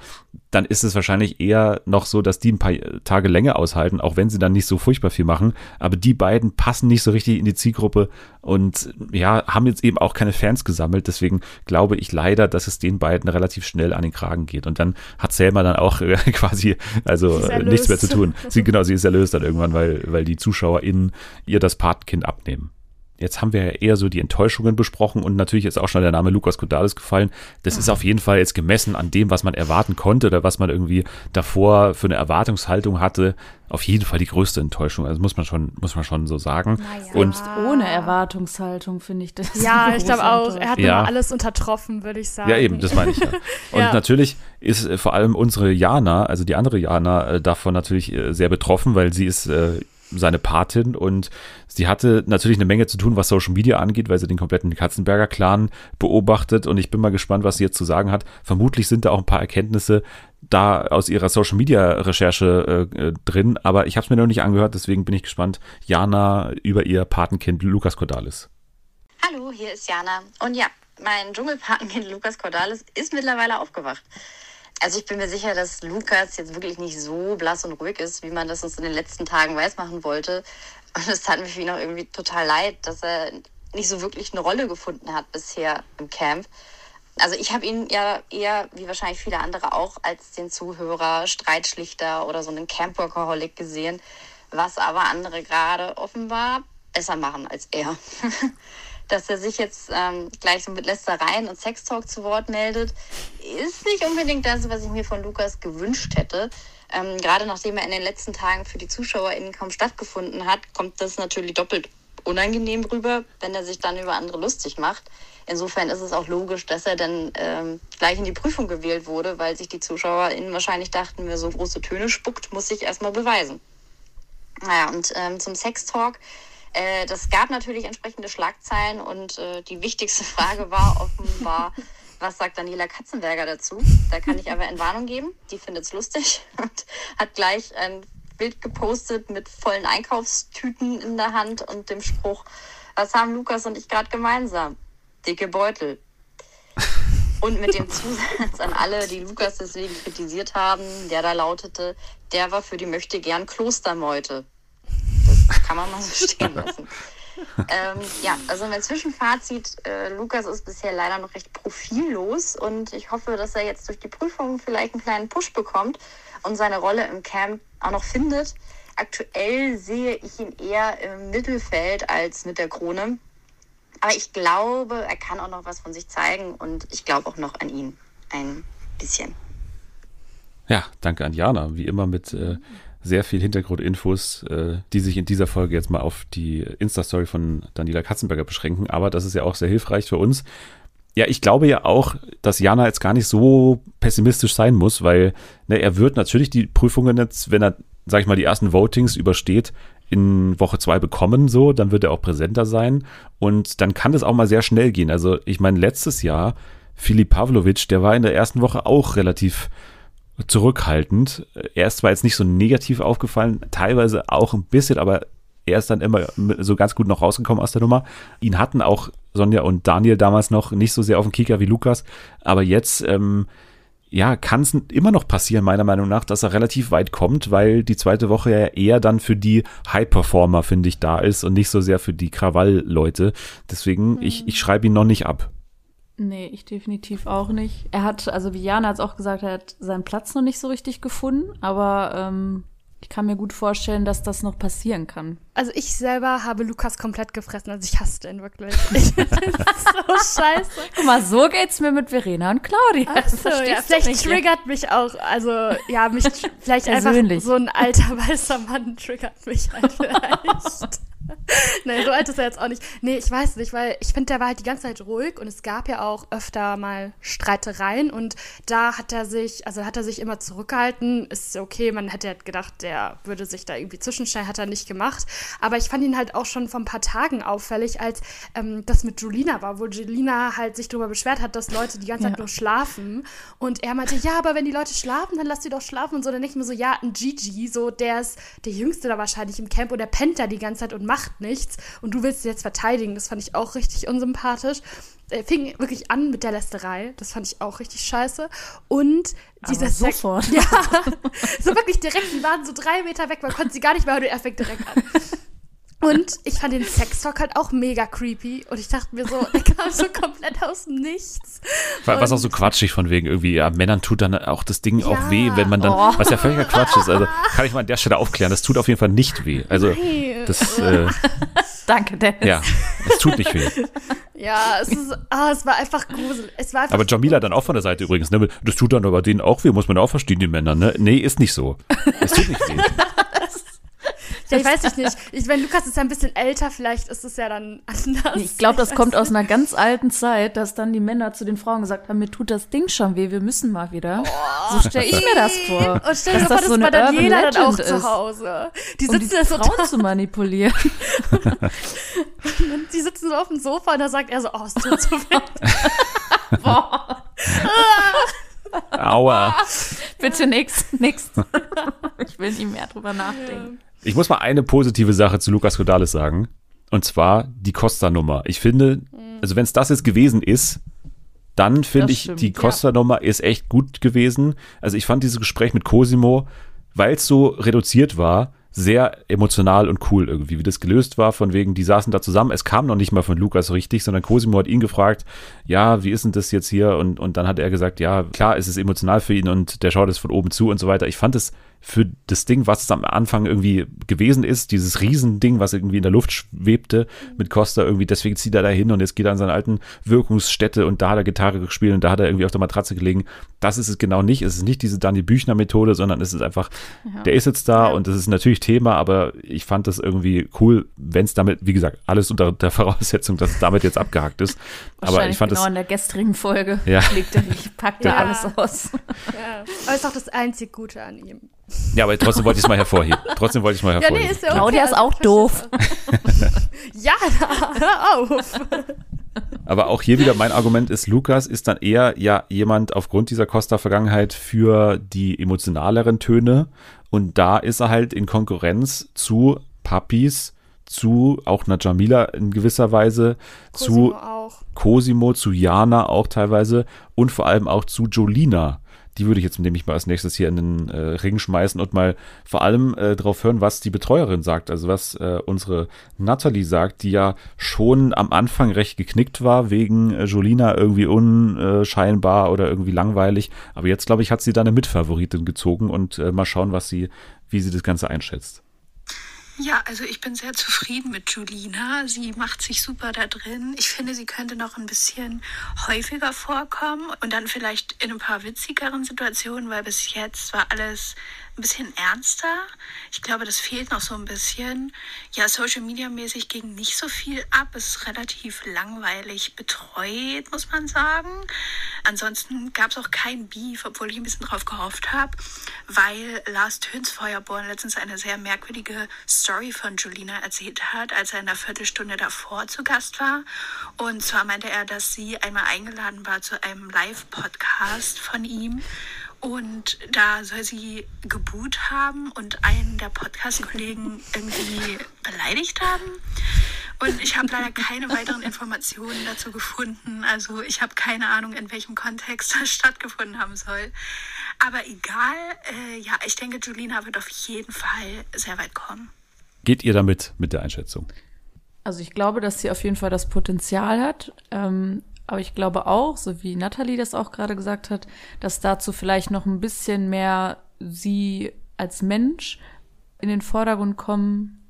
dann ist es wahrscheinlich eher noch so, dass die ein paar Tage länger aushalten, auch wenn sie dann nicht so furchtbar viel machen. Aber die beiden passen nicht so richtig in die Zielgruppe und ja, haben jetzt eben auch keine Fans gesammelt. Deswegen glaube ich leider, dass es den beiden relativ schnell an den Kragen geht. Und dann hat Selma dann auch äh, quasi, also äh, nichts mehr zu tun. Sie, genau, sie ist erlöst dann irgendwann, weil, weil die ZuschauerInnen ihr das Patenkind abnehmen. Jetzt haben wir ja eher so die Enttäuschungen besprochen und natürlich ist auch schon der Name Lukas Kodalis gefallen. Das ist auf jeden Fall jetzt gemessen an dem, was man erwarten konnte oder was man irgendwie davor für eine Erwartungshaltung hatte, auf jeden Fall die größte Enttäuschung. Also muss man schon, muss man schon so sagen. Naja. Und Ohne Erwartungshaltung finde ich das. Ja, ich glaube auch. Er hat Ja. immer alles untertroffen, würde ich sagen. Ja, eben, das meine ich ja. Und Ja. natürlich ist äh, vor allem unsere Jana, also die andere Jana, äh, davon natürlich äh, sehr betroffen, weil sie ist seine Patin und sie hatte natürlich eine Menge zu tun, was Social Media angeht, weil sie den kompletten Katzenberger Clan beobachtet und ich bin mal gespannt, was sie jetzt zu sagen hat. Vermutlich sind da auch ein paar Erkenntnisse da aus ihrer Social Media Recherche äh, äh, drin, aber ich habe es mir noch nicht angehört, deswegen bin ich gespannt. Jana über ihr Patenkind Lukas Cordalis. Hallo, hier ist Jana. Und ja, mein Dschungelpatenkind Lukas Cordalis ist mittlerweile aufgewacht. Also ich bin mir sicher, dass Lukas jetzt wirklich nicht so blass und ruhig ist, wie man das uns in den letzten Tagen weismachen wollte. Und es tat mir für ihn auch irgendwie total leid, dass er nicht so wirklich eine Rolle gefunden hat bisher im Camp. Also ich habe ihn ja eher, wie wahrscheinlich viele andere auch, als den Zuhörer, Streitschlichter oder so einen Camp-Workaholic gesehen, was aber andere gerade offenbar besser machen als er. Dass er sich jetzt ähm, gleich so mit Lästereien und Sextalk zu Wort meldet, ist nicht unbedingt das, was ich mir von Lukas gewünscht hätte. Ähm, gerade nachdem er in den letzten Tagen für die ZuschauerInnen kaum stattgefunden hat, kommt das natürlich doppelt unangenehm rüber, wenn er sich dann über andere lustig macht. Insofern ist es auch logisch, dass er dann ähm, gleich in die Prüfung gewählt wurde, weil sich die ZuschauerInnen wahrscheinlich dachten, wer so große Töne spuckt, muss sich erstmal beweisen. Naja, und ähm, zum Sextalk. Äh, das gab natürlich entsprechende Schlagzeilen und äh, die wichtigste Frage war offenbar, was sagt Daniela Katzenberger dazu? Da kann ich aber Entwarnung geben. Die findet es lustig und hat gleich ein Bild gepostet mit vollen Einkaufstüten in der Hand und dem Spruch, was haben Lukas und ich gerade gemeinsam? Dicke Beutel. Und mit dem Zusatz an alle, die Lukas deswegen kritisiert haben, der da lautete, der war für die möchte gern Klostermeute. Kann man mal so stehen lassen. ähm, ja, also mein Zwischenfazit, äh, Lukas ist bisher leider noch recht profillos und ich hoffe, dass er jetzt durch die Prüfung vielleicht einen kleinen Push bekommt und seine Rolle im Camp auch noch findet. Aktuell sehe ich ihn eher im Mittelfeld als mit der Krone. Aber ich glaube, er kann auch noch was von sich zeigen und ich glaube auch noch an ihn ein bisschen. Ja, danke an Jana, wie immer mit äh, sehr viel Hintergrundinfos, äh, die sich in dieser Folge jetzt mal auf die Insta-Story von Daniela Katzenberger beschränken. Aber das ist ja auch sehr hilfreich für uns. Ja, ich glaube ja auch, dass Jana jetzt gar nicht so pessimistisch sein muss, weil ne, er wird natürlich die Prüfungen jetzt, wenn er, sag ich mal, die ersten Votings übersteht, in Woche zwei bekommen, so, dann wird er auch präsenter sein und dann kann das auch mal sehr schnell gehen. Also ich meine, letztes Jahr, Filip Pavlovic, der war in der ersten Woche auch relativ zurückhaltend. Er ist zwar jetzt nicht so negativ aufgefallen, teilweise auch ein bisschen, aber er ist dann immer so ganz gut noch rausgekommen aus der Nummer. Ihn hatten auch Sonja und Daniel damals noch nicht so sehr auf dem Kicker wie Lukas, aber jetzt ähm, ja, kann es immer noch passieren, meiner Meinung nach, dass er relativ weit kommt, weil die zweite Woche ja eher dann für die High-Performer, finde ich, da ist und nicht so sehr für die Krawall-Leute. Deswegen, mhm. ich, ich schreibe ihn noch nicht ab. Nee, ich definitiv auch nicht. Er hat, also wie Jana hat es auch gesagt, er hat seinen Platz noch nicht so richtig gefunden, aber ähm, ich kann mir gut vorstellen, dass das noch passieren kann. Also ich selber habe Lukas komplett gefressen. Also ich hasse den wirklich. Ich finde so scheiße. Guck mal, so geht's mir mit Verena und Claudia. Ach so, ja, vielleicht triggert mich auch, also ja, mich vielleicht einfach so ein alter weißer Mann triggert mich halt vielleicht. nee, so alt ist er jetzt auch nicht. Nee, ich weiß nicht, weil ich finde, der war halt die ganze Zeit ruhig und es gab ja auch öfter mal Streitereien und da hat er sich, also hat er sich immer zurückgehalten. Ist okay, man hätte halt gedacht, der würde sich da irgendwie zwischenstellen, hat er nicht gemacht. Aber ich fand ihn halt auch schon vor ein paar Tagen auffällig, als ähm, das mit Julina war, wo Julina halt sich darüber beschwert hat, dass Leute die ganze Zeit ja. nur schlafen. Und er meinte, ja, aber wenn die Leute schlafen, dann lass sie doch schlafen und so. Dann denke ich mir so, ja, ein Gigi, so der ist der Jüngste da wahrscheinlich im Camp und der pennt da die ganze Zeit und macht nichts. Und du willst sie jetzt verteidigen. Das fand ich auch richtig unsympathisch. Er fing wirklich an mit der Lästerei. Das fand ich auch richtig scheiße. Und dieser Aber sofort. ja, so wirklich direkt, die waren so drei Meter weg, man konnte sie gar nicht mehr hören, er fängt direkt an. Und ich fand den Sextalk halt auch mega creepy. Und ich dachte mir so, der kam so komplett aus dem Nichts. Was auch so quatschig von wegen irgendwie, ja, Männern tut dann auch das Ding ja. auch weh, wenn man dann, oh. was ja völliger Quatsch ist. Also kann ich mal an der Stelle aufklären, das tut auf jeden Fall nicht weh. Also Nein. das. Äh, Danke, Dennis. Ja, es tut nicht weh. Ja, es, ist, ah, es war einfach gruselig. Es war einfach aber Jamila dann auch von der Seite übrigens, ne? Das tut dann aber denen auch weh, muss man auch verstehen, die Männer, ne? Nee, ist nicht so. Es tut nicht weh. Ja, ich weiß nicht. Ich meine, Lukas ist ja ein bisschen älter, vielleicht ist es ja dann anders. Ich glaube, das kommt aus einer ganz alten Zeit, dass dann die Männer zu den Frauen gesagt haben, mir tut das Ding schon weh, wir müssen mal wieder. Oh, so stelle ich mir das vor. Und stell dir vor, das, so bei Daniela dann auch ist, zu Hause. Die sitzen um die da so Frauen zu manipulieren. die sitzen so auf dem Sofa und da sagt er so, oh, es tut so weh. Boah. Aua. Bitte nix, nix. ich will nicht mehr drüber nachdenken. Ich muss mal eine positive Sache zu Lukas Rodales sagen. Und zwar die Costa-Nummer. Ich finde, also wenn es das jetzt gewesen ist, dann finde ich, die Costa-Nummer ja. ist echt gut gewesen. Also ich fand dieses Gespräch mit Cosimo, weil es so reduziert war, sehr emotional und cool irgendwie, wie das gelöst war, von wegen, die saßen da zusammen, es kam noch nicht mal von Lukas richtig, sondern Cosimo hat ihn gefragt, ja, wie ist denn das jetzt hier? Und, und dann hat er gesagt, ja, klar, es ist emotional für ihn und der schaut es von oben zu und so weiter. Ich fand es für das Ding, was es am Anfang irgendwie gewesen ist, dieses Riesending, was irgendwie in der Luft schwebte mit Costa irgendwie, deswegen zieht er da hin und jetzt geht er an seine alten Wirkungsstätte und da hat er Gitarre gespielt und da hat er irgendwie auf der Matratze gelegen. Das ist es genau nicht. Es ist nicht diese Dani Büchner Methode, sondern es ist einfach, ja. der ist jetzt da ja. und das ist natürlich Thema, aber ich fand das irgendwie cool, wenn es damit, wie gesagt, alles unter der Voraussetzung, dass es damit jetzt abgehakt ist. aber ich fand genau das, in der gestrigen Folge ja. legt er, ich packte ja. alles aus. Ja. Aber es ist auch das einzig Gute an ihm. Ja, aber trotzdem wollte ich es mal hervorheben. Trotzdem wollte ich es mal hervorheben. Ja, nee, ist ja okay. Claudia ist auch doof. ja, hör auf. Aber auch hier wieder mein Argument ist, Lukas ist dann eher ja jemand aufgrund dieser Costa-Vergangenheit für die emotionaleren Töne. Und da ist er halt in Konkurrenz zu Papis, zu auch einer Jamila in gewisser Weise, Cosimo zu auch. Cosimo, zu Jana auch teilweise und vor allem auch zu Jolina Die würde ich jetzt nämlich mal als nächstes hier in den äh, Ring schmeißen und mal vor allem äh, darauf hören, was die Betreuerin sagt. Also was äh, unsere Natalie sagt, die ja schon am Anfang recht geknickt war, wegen äh, Jolina irgendwie unscheinbar oder irgendwie langweilig. Aber jetzt, glaube ich, hat sie da eine Mitfavoritin gezogen und äh, mal schauen, was sie, wie sie das Ganze einschätzt. Ja, also ich bin sehr zufrieden mit Julina. Sie macht sich super da drin. Ich finde, sie könnte noch ein bisschen häufiger vorkommen und dann vielleicht in ein paar witzigeren Situationen, weil bis jetzt war alles ein bisschen ernster. Ich glaube, das fehlt noch so ein bisschen. Ja, Social Media mäßig ging nicht so viel ab. Es ist relativ langweilig betreut, muss man sagen. Ansonsten gab es auch kein Beef, obwohl ich ein bisschen drauf gehofft habe, weil Lars Tönsfeuerborn letztens eine sehr merkwürdige Story von Julina erzählt hat, als er in der Viertelstunde davor zu Gast war. Und zwar meinte er, dass sie einmal eingeladen war zu einem Live-Podcast von ihm und da soll sie geboot haben und einen der Podcast-Kollegen irgendwie beleidigt haben. Und ich habe leider keine weiteren Informationen dazu gefunden. Also ich habe keine Ahnung, in welchem Kontext das stattgefunden haben soll. Aber egal, äh, ja, ich denke, Julina wird auf jeden Fall sehr weit kommen. Geht ihr damit mit der Einschätzung? Also ich glaube, dass sie auf jeden Fall das Potenzial hat. Ähm, aber ich glaube auch, so wie Nathalie das auch gerade gesagt hat, dass dazu vielleicht noch ein bisschen mehr sie als Mensch in den Vordergrund kommen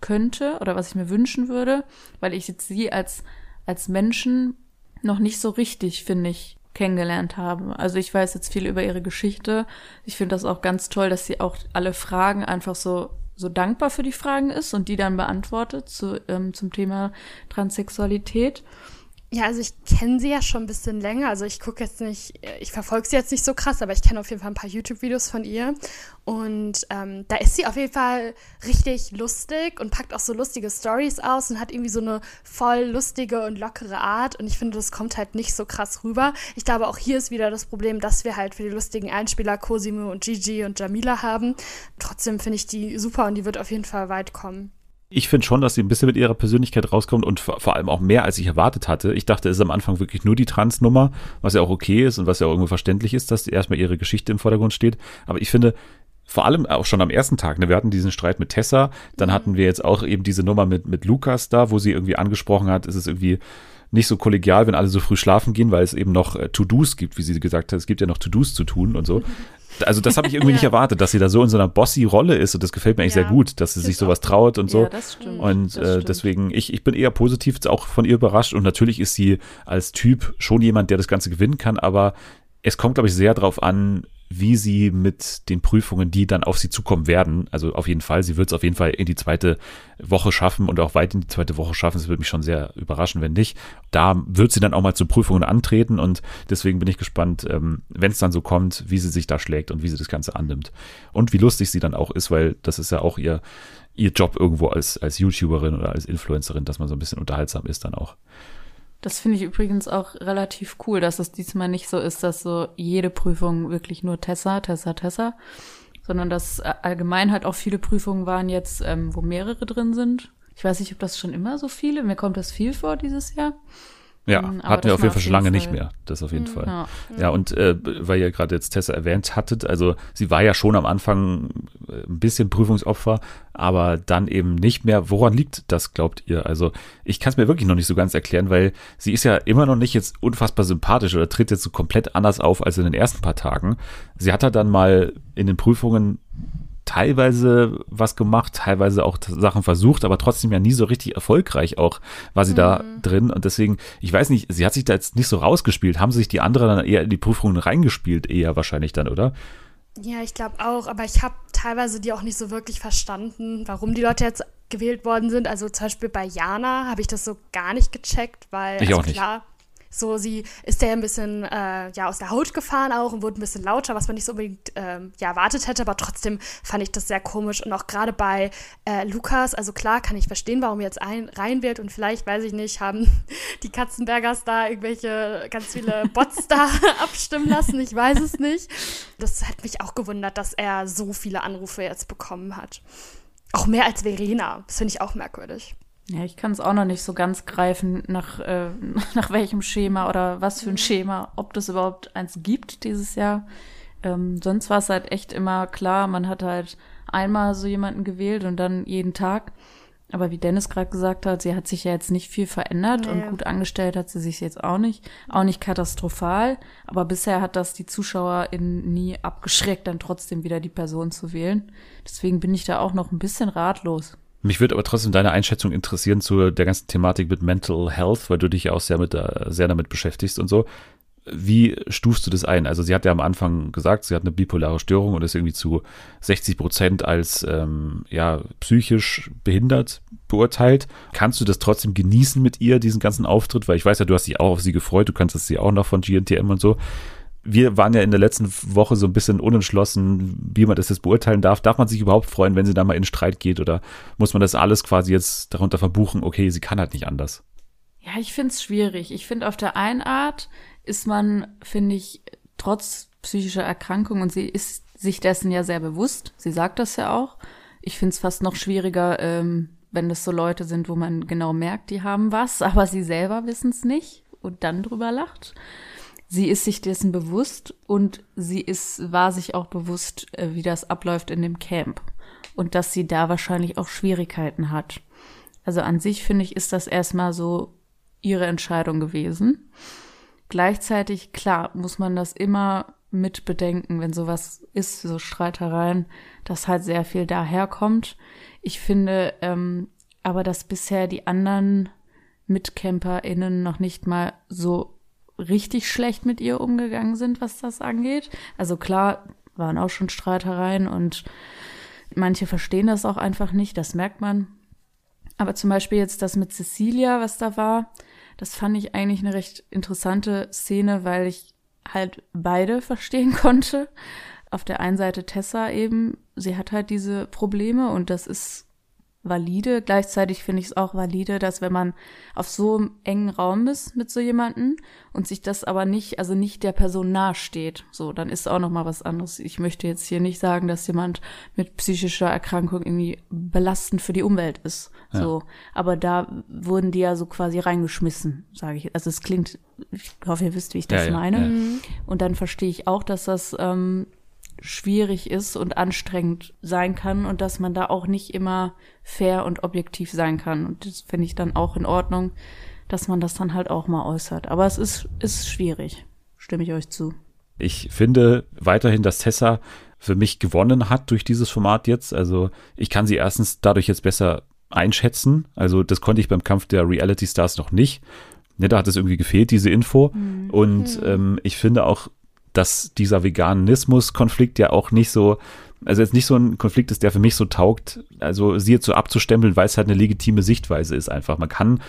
könnte oder was ich mir wünschen würde, weil ich jetzt sie als, als Menschen noch nicht so richtig, finde ich, kennengelernt habe. Also ich weiß jetzt viel über ihre Geschichte. Ich finde das auch ganz toll, dass sie auch alle Fragen einfach so so dankbar für die Fragen ist und die dann beantwortet zu, ähm, zum Thema Transsexualität. Ja, also ich kenne sie ja schon ein bisschen länger. Also ich gucke jetzt nicht, ich verfolge sie jetzt nicht so krass, aber ich kenne auf jeden Fall ein paar YouTube-Videos von ihr. Und ähm, da ist sie auf jeden Fall richtig lustig und packt auch so lustige Stories aus und hat irgendwie so eine voll lustige und lockere Art. Und ich finde, das kommt halt nicht so krass rüber. Ich glaube, auch hier ist wieder das Problem, dass wir halt für die lustigen Einspieler Cosimo und Gigi und Jamila haben. Trotzdem finde ich die super und die wird auf jeden Fall weit kommen ich finde schon, dass sie ein bisschen mit ihrer Persönlichkeit rauskommt und vor allem auch mehr, als ich erwartet hatte. Ich dachte, es ist am Anfang wirklich nur die Trans-Nummer, was ja auch okay ist und was ja auch irgendwo verständlich ist, dass erstmal ihre Geschichte im Vordergrund steht. Aber ich finde, vor allem auch schon am ersten Tag, ne, wir hatten diesen Streit mit Tessa, dann mhm. hatten wir jetzt auch eben diese Nummer mit, mit Lukas da, wo sie irgendwie angesprochen hat, ist es irgendwie nicht so kollegial, wenn alle so früh schlafen gehen, weil es eben noch äh, To-Dos gibt, wie sie gesagt hat. Es gibt ja noch To-Dos zu tun und so. Also das habe ich irgendwie ja. nicht erwartet, dass sie da so in so einer bossy-Rolle ist und das gefällt mir eigentlich ja, sehr gut, dass sie sich sowas traut und so. Ja, das stimmt. Und das äh, deswegen, ich, ich bin eher positiv auch von ihr überrascht und natürlich ist sie als Typ schon jemand, der das Ganze gewinnen kann, aber es kommt, glaube ich, sehr darauf an, wie sie mit den Prüfungen, die dann auf sie zukommen werden, also auf jeden Fall, sie wird es auf jeden Fall in die zweite Woche schaffen und auch weit in die zweite Woche schaffen. Es würde mich schon sehr überraschen, wenn nicht. Da wird sie dann auch mal zu Prüfungen antreten und deswegen bin ich gespannt, ähm, wenn es dann so kommt, wie sie sich da schlägt und wie sie das Ganze annimmt. Und wie lustig sie dann auch ist, weil das ist ja auch ihr, ihr Job irgendwo als, als YouTuberin oder als Influencerin, dass man so ein bisschen unterhaltsam ist dann auch. Das finde ich übrigens auch relativ cool, dass es diesmal nicht so ist, dass so jede Prüfung wirklich nur Tessa, Tessa, Tessa, sondern dass äh, allgemein halt auch viele Prüfungen waren jetzt, ähm, wo mehrere drin sind. Ich weiß nicht, ob das schon immer so viele, mir kommt das viel vor dieses Jahr. Ja, ähm, hatten wir auf jeden Fall schon lange Fall. nicht mehr. Das auf jeden mhm, Fall. Ja, ja und äh, weil ihr gerade jetzt Tessa erwähnt hattet, also sie war ja schon am Anfang äh, ein bisschen Prüfungsopfer, aber dann eben nicht mehr. Woran liegt das, glaubt ihr? Also ich kann es mir wirklich noch nicht so ganz erklären, weil sie ist ja immer noch nicht jetzt unfassbar sympathisch oder tritt jetzt so komplett anders auf als in den ersten paar Tagen. Sie hat ja dann mal in den Prüfungen teilweise was gemacht, teilweise auch Sachen versucht, aber trotzdem ja nie so richtig erfolgreich auch war sie mhm. da drin. Und deswegen, ich weiß nicht, sie hat sich da jetzt nicht so rausgespielt. Haben sich die anderen dann eher in die Prüfungen reingespielt, eher wahrscheinlich dann, oder? Ja, ich glaube auch, aber ich habe teilweise die auch nicht so wirklich verstanden, warum die Leute jetzt gewählt worden sind. Also zum Beispiel bei Jana habe ich das so gar nicht gecheckt, weil ich also auch nicht. klar, so, sie ist ja ein bisschen äh, ja, aus der Haut gefahren auch und wurde ein bisschen lauter, was man nicht so unbedingt ähm, ja, erwartet hätte, aber trotzdem fand ich das sehr komisch. Und auch gerade bei äh, Lukas, also klar kann ich verstehen, warum er jetzt ein, rein wird und vielleicht, weiß ich nicht, haben die Katzenbergers da irgendwelche ganz viele Bots da abstimmen lassen, ich weiß es nicht. Das hat mich auch gewundert, dass er so viele Anrufe jetzt bekommen hat. Auch mehr als Verena, das finde ich auch merkwürdig. Ja, ich kann es auch noch nicht so ganz greifen, nach, äh, nach welchem Schema oder was für ein mhm. Schema, ob das überhaupt eins gibt dieses Jahr. Ähm, sonst war es halt echt immer klar, man hat halt einmal so jemanden gewählt und dann jeden Tag. Aber wie Dennis gerade gesagt hat, sie hat sich ja jetzt nicht viel verändert Nee. und gut angestellt hat sie sich jetzt auch nicht. Auch nicht katastrophal. Aber bisher hat das die ZuschauerInnen nie abgeschreckt, dann trotzdem wieder die Person zu wählen. Deswegen bin ich da auch noch ein bisschen ratlos. Mich würde aber trotzdem deine Einschätzung interessieren zu der ganzen Thematik mit Mental Health, weil du dich ja auch sehr, mit, äh, sehr damit beschäftigst und so. Wie stufst du das ein? Also sie hat ja am Anfang gesagt, sie hat eine bipolare Störung und ist irgendwie zu 60 Prozent als ähm, ja, psychisch behindert beurteilt. Kannst du das trotzdem genießen mit ihr, diesen ganzen Auftritt? Weil ich weiß ja, du hast dich auch auf sie gefreut, du kannst sie auch noch von GNTM und so. Wir waren ja in der letzten Woche so ein bisschen unentschlossen, wie man das jetzt beurteilen darf. Darf man sich überhaupt freuen, wenn sie da mal in Streit geht oder muss man das alles quasi jetzt darunter verbuchen, okay, sie kann halt nicht anders? Ja, ich find's schwierig. Ich finde, auf der einen Art ist man, finde ich, trotz psychischer Erkrankung und sie ist sich dessen ja sehr bewusst. Sie sagt das ja auch. Ich find's fast noch schwieriger, ähm, wenn das so Leute sind, wo man genau merkt, die haben was, aber sie selber wissen's nicht und dann drüber lacht. Sie ist sich dessen bewusst und sie ist, war sich auch bewusst, äh, wie das abläuft in dem Camp und dass sie da wahrscheinlich auch Schwierigkeiten hat. Also an sich finde ich, ist das erstmal so ihre Entscheidung gewesen. Gleichzeitig, klar, muss man das immer mit bedenken, wenn sowas ist, so Streitereien, dass halt sehr viel daherkommt. Ich finde ähm, aber, dass bisher die anderen MitcamperInnen noch nicht mal so richtig schlecht mit ihr umgegangen sind, was das angeht. Also klar, waren auch schon Streitereien und manche verstehen das auch einfach nicht, das merkt man. Aber zum Beispiel jetzt das mit Cecilia, was da war, das fand ich eigentlich eine recht interessante Szene, weil ich halt beide verstehen konnte. Auf der einen Seite Tessa eben, sie hat halt diese Probleme und das ist valide. Gleichzeitig finde ich es auch valide, dass wenn man auf so einem engen Raum ist mit so jemanden und sich das aber nicht, also nicht der Person nahesteht, so, dann ist auch noch mal was anderes. Ich möchte jetzt hier nicht sagen, dass jemand mit psychischer Erkrankung irgendwie belastend für die Umwelt ist, Ja. so. Aber da wurden die ja so quasi reingeschmissen, sage ich. Also es klingt, ich hoffe, ihr wisst, wie ich das Ja, ja, meine. ja. Und dann verstehe ich auch, dass das ähm, schwierig ist und anstrengend sein kann und dass man da auch nicht immer fair und objektiv sein kann. Und das finde ich dann auch in Ordnung, dass man das dann halt auch mal äußert. Aber es ist, ist schwierig, stimme ich euch zu. Ich finde weiterhin, dass Tessa für mich gewonnen hat durch dieses Format jetzt. Also ich kann sie erstens dadurch jetzt besser einschätzen. Also das konnte ich beim Kampf der Reality Stars noch nicht. Ne, da hat es irgendwie gefehlt, diese Info. Und ähm, ich finde auch, dass dieser Veganismus-Konflikt ja auch nicht so, also jetzt nicht so ein Konflikt ist, der für mich so taugt, also sie jetzt so abzustempeln, weil es halt eine legitime Sichtweise ist einfach. Man kann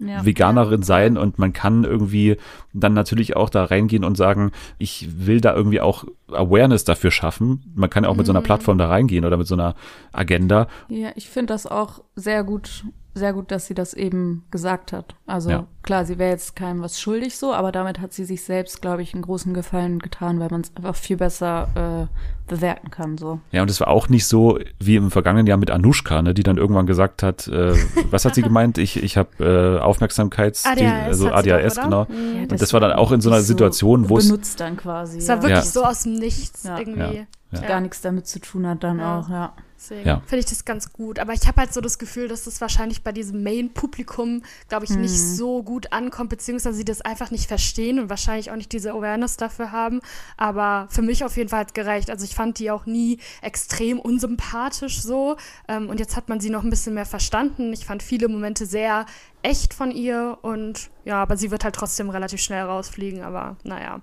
Ja. Veganerin sein und man kann irgendwie dann natürlich auch da reingehen und sagen, ich will da irgendwie auch Awareness dafür schaffen. Man kann ja auch mit so einer Plattform da reingehen oder mit so einer Agenda. Ja, ich finde das auch sehr gut, sehr gut, dass sie das eben gesagt hat. Also Ja. klar, sie wäre jetzt keinem was schuldig so, aber damit hat sie sich selbst, glaube ich, einen großen Gefallen getan, weil man es einfach viel besser äh, bewerten kann. So. Ja, und es war auch nicht so wie im vergangenen Jahr mit Anushka, ne, die dann irgendwann gesagt hat, äh, was hat sie gemeint? Ich, ich habe äh, Aufmerksamkeits, ADHS also ADHS, doch, genau. Mhm. Und das war dann auch in so einer Situation, wo es benutzt dann quasi. Es war ja. wirklich Ja. so aus dem Nichts Ja. irgendwie. Ja. gar nichts damit zu tun hat dann Ja. auch, ja. Deswegen Ja. finde ich das ganz gut. Aber ich habe halt so das Gefühl, dass das wahrscheinlich bei diesem Main-Publikum, glaube ich, nicht so gut ankommt, beziehungsweise sie das einfach nicht verstehen und wahrscheinlich auch nicht diese Awareness dafür haben. Aber für mich auf jeden Fall hat gereicht. Also ich fand die auch nie extrem unsympathisch so. Ähm, und jetzt hat man sie noch ein bisschen mehr verstanden. Ich fand viele Momente sehr echt von ihr und ja, aber sie wird halt trotzdem relativ schnell rausfliegen. Aber naja.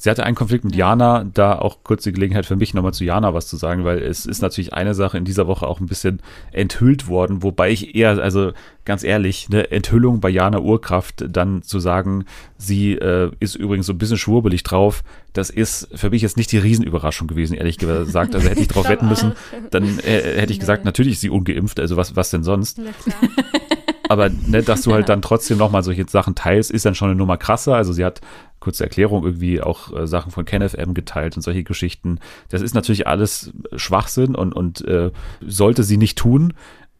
Sie hatte einen Konflikt mit Jana, da auch kurz die Gelegenheit für mich nochmal zu Jana was zu sagen, weil es ist natürlich eine Sache in dieser Woche auch ein bisschen enthüllt worden, wobei ich eher, also ganz ehrlich, eine Enthüllung bei Jana Urkraft dann zu sagen, sie äh, ist übrigens so ein bisschen schwurbelig drauf, das ist für mich jetzt nicht die Riesenüberraschung gewesen, ehrlich gesagt. Also hätte ich drauf wetten müssen, dann äh, hätte ich gesagt, natürlich ist sie ungeimpft, also was, was denn sonst? Aber ne, dass du halt dann trotzdem nochmal solche Sachen teilst, ist dann schon eine Nummer krasser. Also sie hat, kurze Erklärung, irgendwie auch äh, Sachen von KenFM geteilt und solche Geschichten. Das ist natürlich alles Schwachsinn und, und äh, sollte sie nicht tun.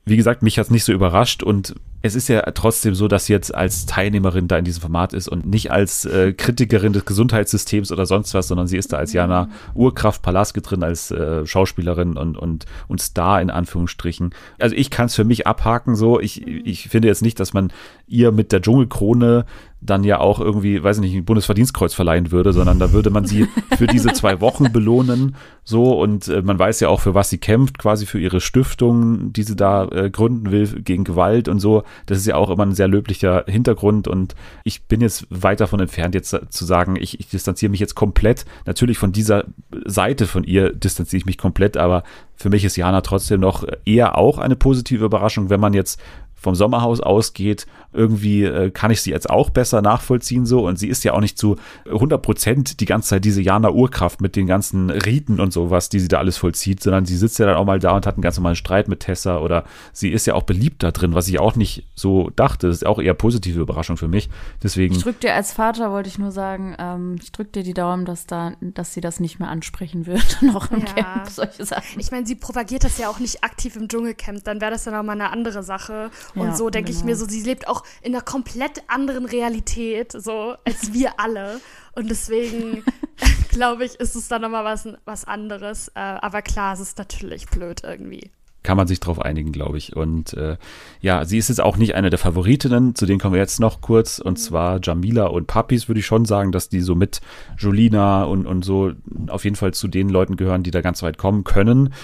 Wie gesagt, mich hat's nicht so überrascht und es ist ja trotzdem so, dass sie jetzt als Teilnehmerin da in diesem Format ist und nicht als äh, Kritikerin des Gesundheitssystems oder sonst was, sondern sie ist da als Jana Urkraft Palaske drin, als äh, Schauspielerin und, und, und Star in Anführungsstrichen. Also ich kann es für mich abhaken so. Ich, ich finde jetzt nicht, dass man ihr mit der Dschungelkrone dann ja auch irgendwie, weiß ich nicht, ein Bundesverdienstkreuz verleihen würde, sondern da würde man sie für diese zwei Wochen belohnen, so und äh, man weiß ja auch, für was sie kämpft, quasi für ihre Stiftung, die sie da äh, gründen will gegen Gewalt und so. Das ist ja auch immer ein sehr löblicher Hintergrund und ich bin jetzt weit davon entfernt, jetzt zu sagen, ich, ich distanziere mich jetzt komplett. Natürlich von dieser Seite von ihr distanziere ich mich komplett, aber für mich ist Jana trotzdem noch eher auch eine positive Überraschung, wenn man jetzt vom Sommerhaus ausgeht, irgendwie äh, kann ich sie jetzt auch besser nachvollziehen so und sie ist ja auch nicht zu 100 Prozent die ganze Zeit diese Jana Urkraft mit den ganzen Riten und sowas, die sie da alles vollzieht, sondern sie sitzt ja dann auch mal da und hat einen ganz normalen Streit mit Tessa oder sie ist ja auch beliebt da drin, was ich auch nicht so dachte. Das ist auch eher positive Überraschung für mich. Deswegen. Ich drück dir als Vater, wollte ich nur sagen, ähm, ich drück dir die Daumen, dass da, dass sie das nicht mehr ansprechen wird, noch im ja. Camp, solche Sachen. Ich meine, sie propagiert das ja auch nicht aktiv im Dschungelcamp, dann wäre das dann auch mal eine andere Sache. Und ja, so denke genau. ich mir so, sie lebt auch in einer komplett anderen Realität, so als wir alle. Und deswegen glaube ich, ist es dann nochmal was, was anderes. Äh, aber klar, es ist natürlich blöd irgendwie kann man sich drauf einigen, glaube ich. Und äh, ja, sie ist jetzt auch nicht eine der Favoritinnen, zu denen kommen wir jetzt noch kurz, und mhm. zwar Jamila und Papis, würde ich schon sagen, dass die so mit Julina und, und so auf jeden Fall zu den Leuten gehören, die da ganz weit kommen können.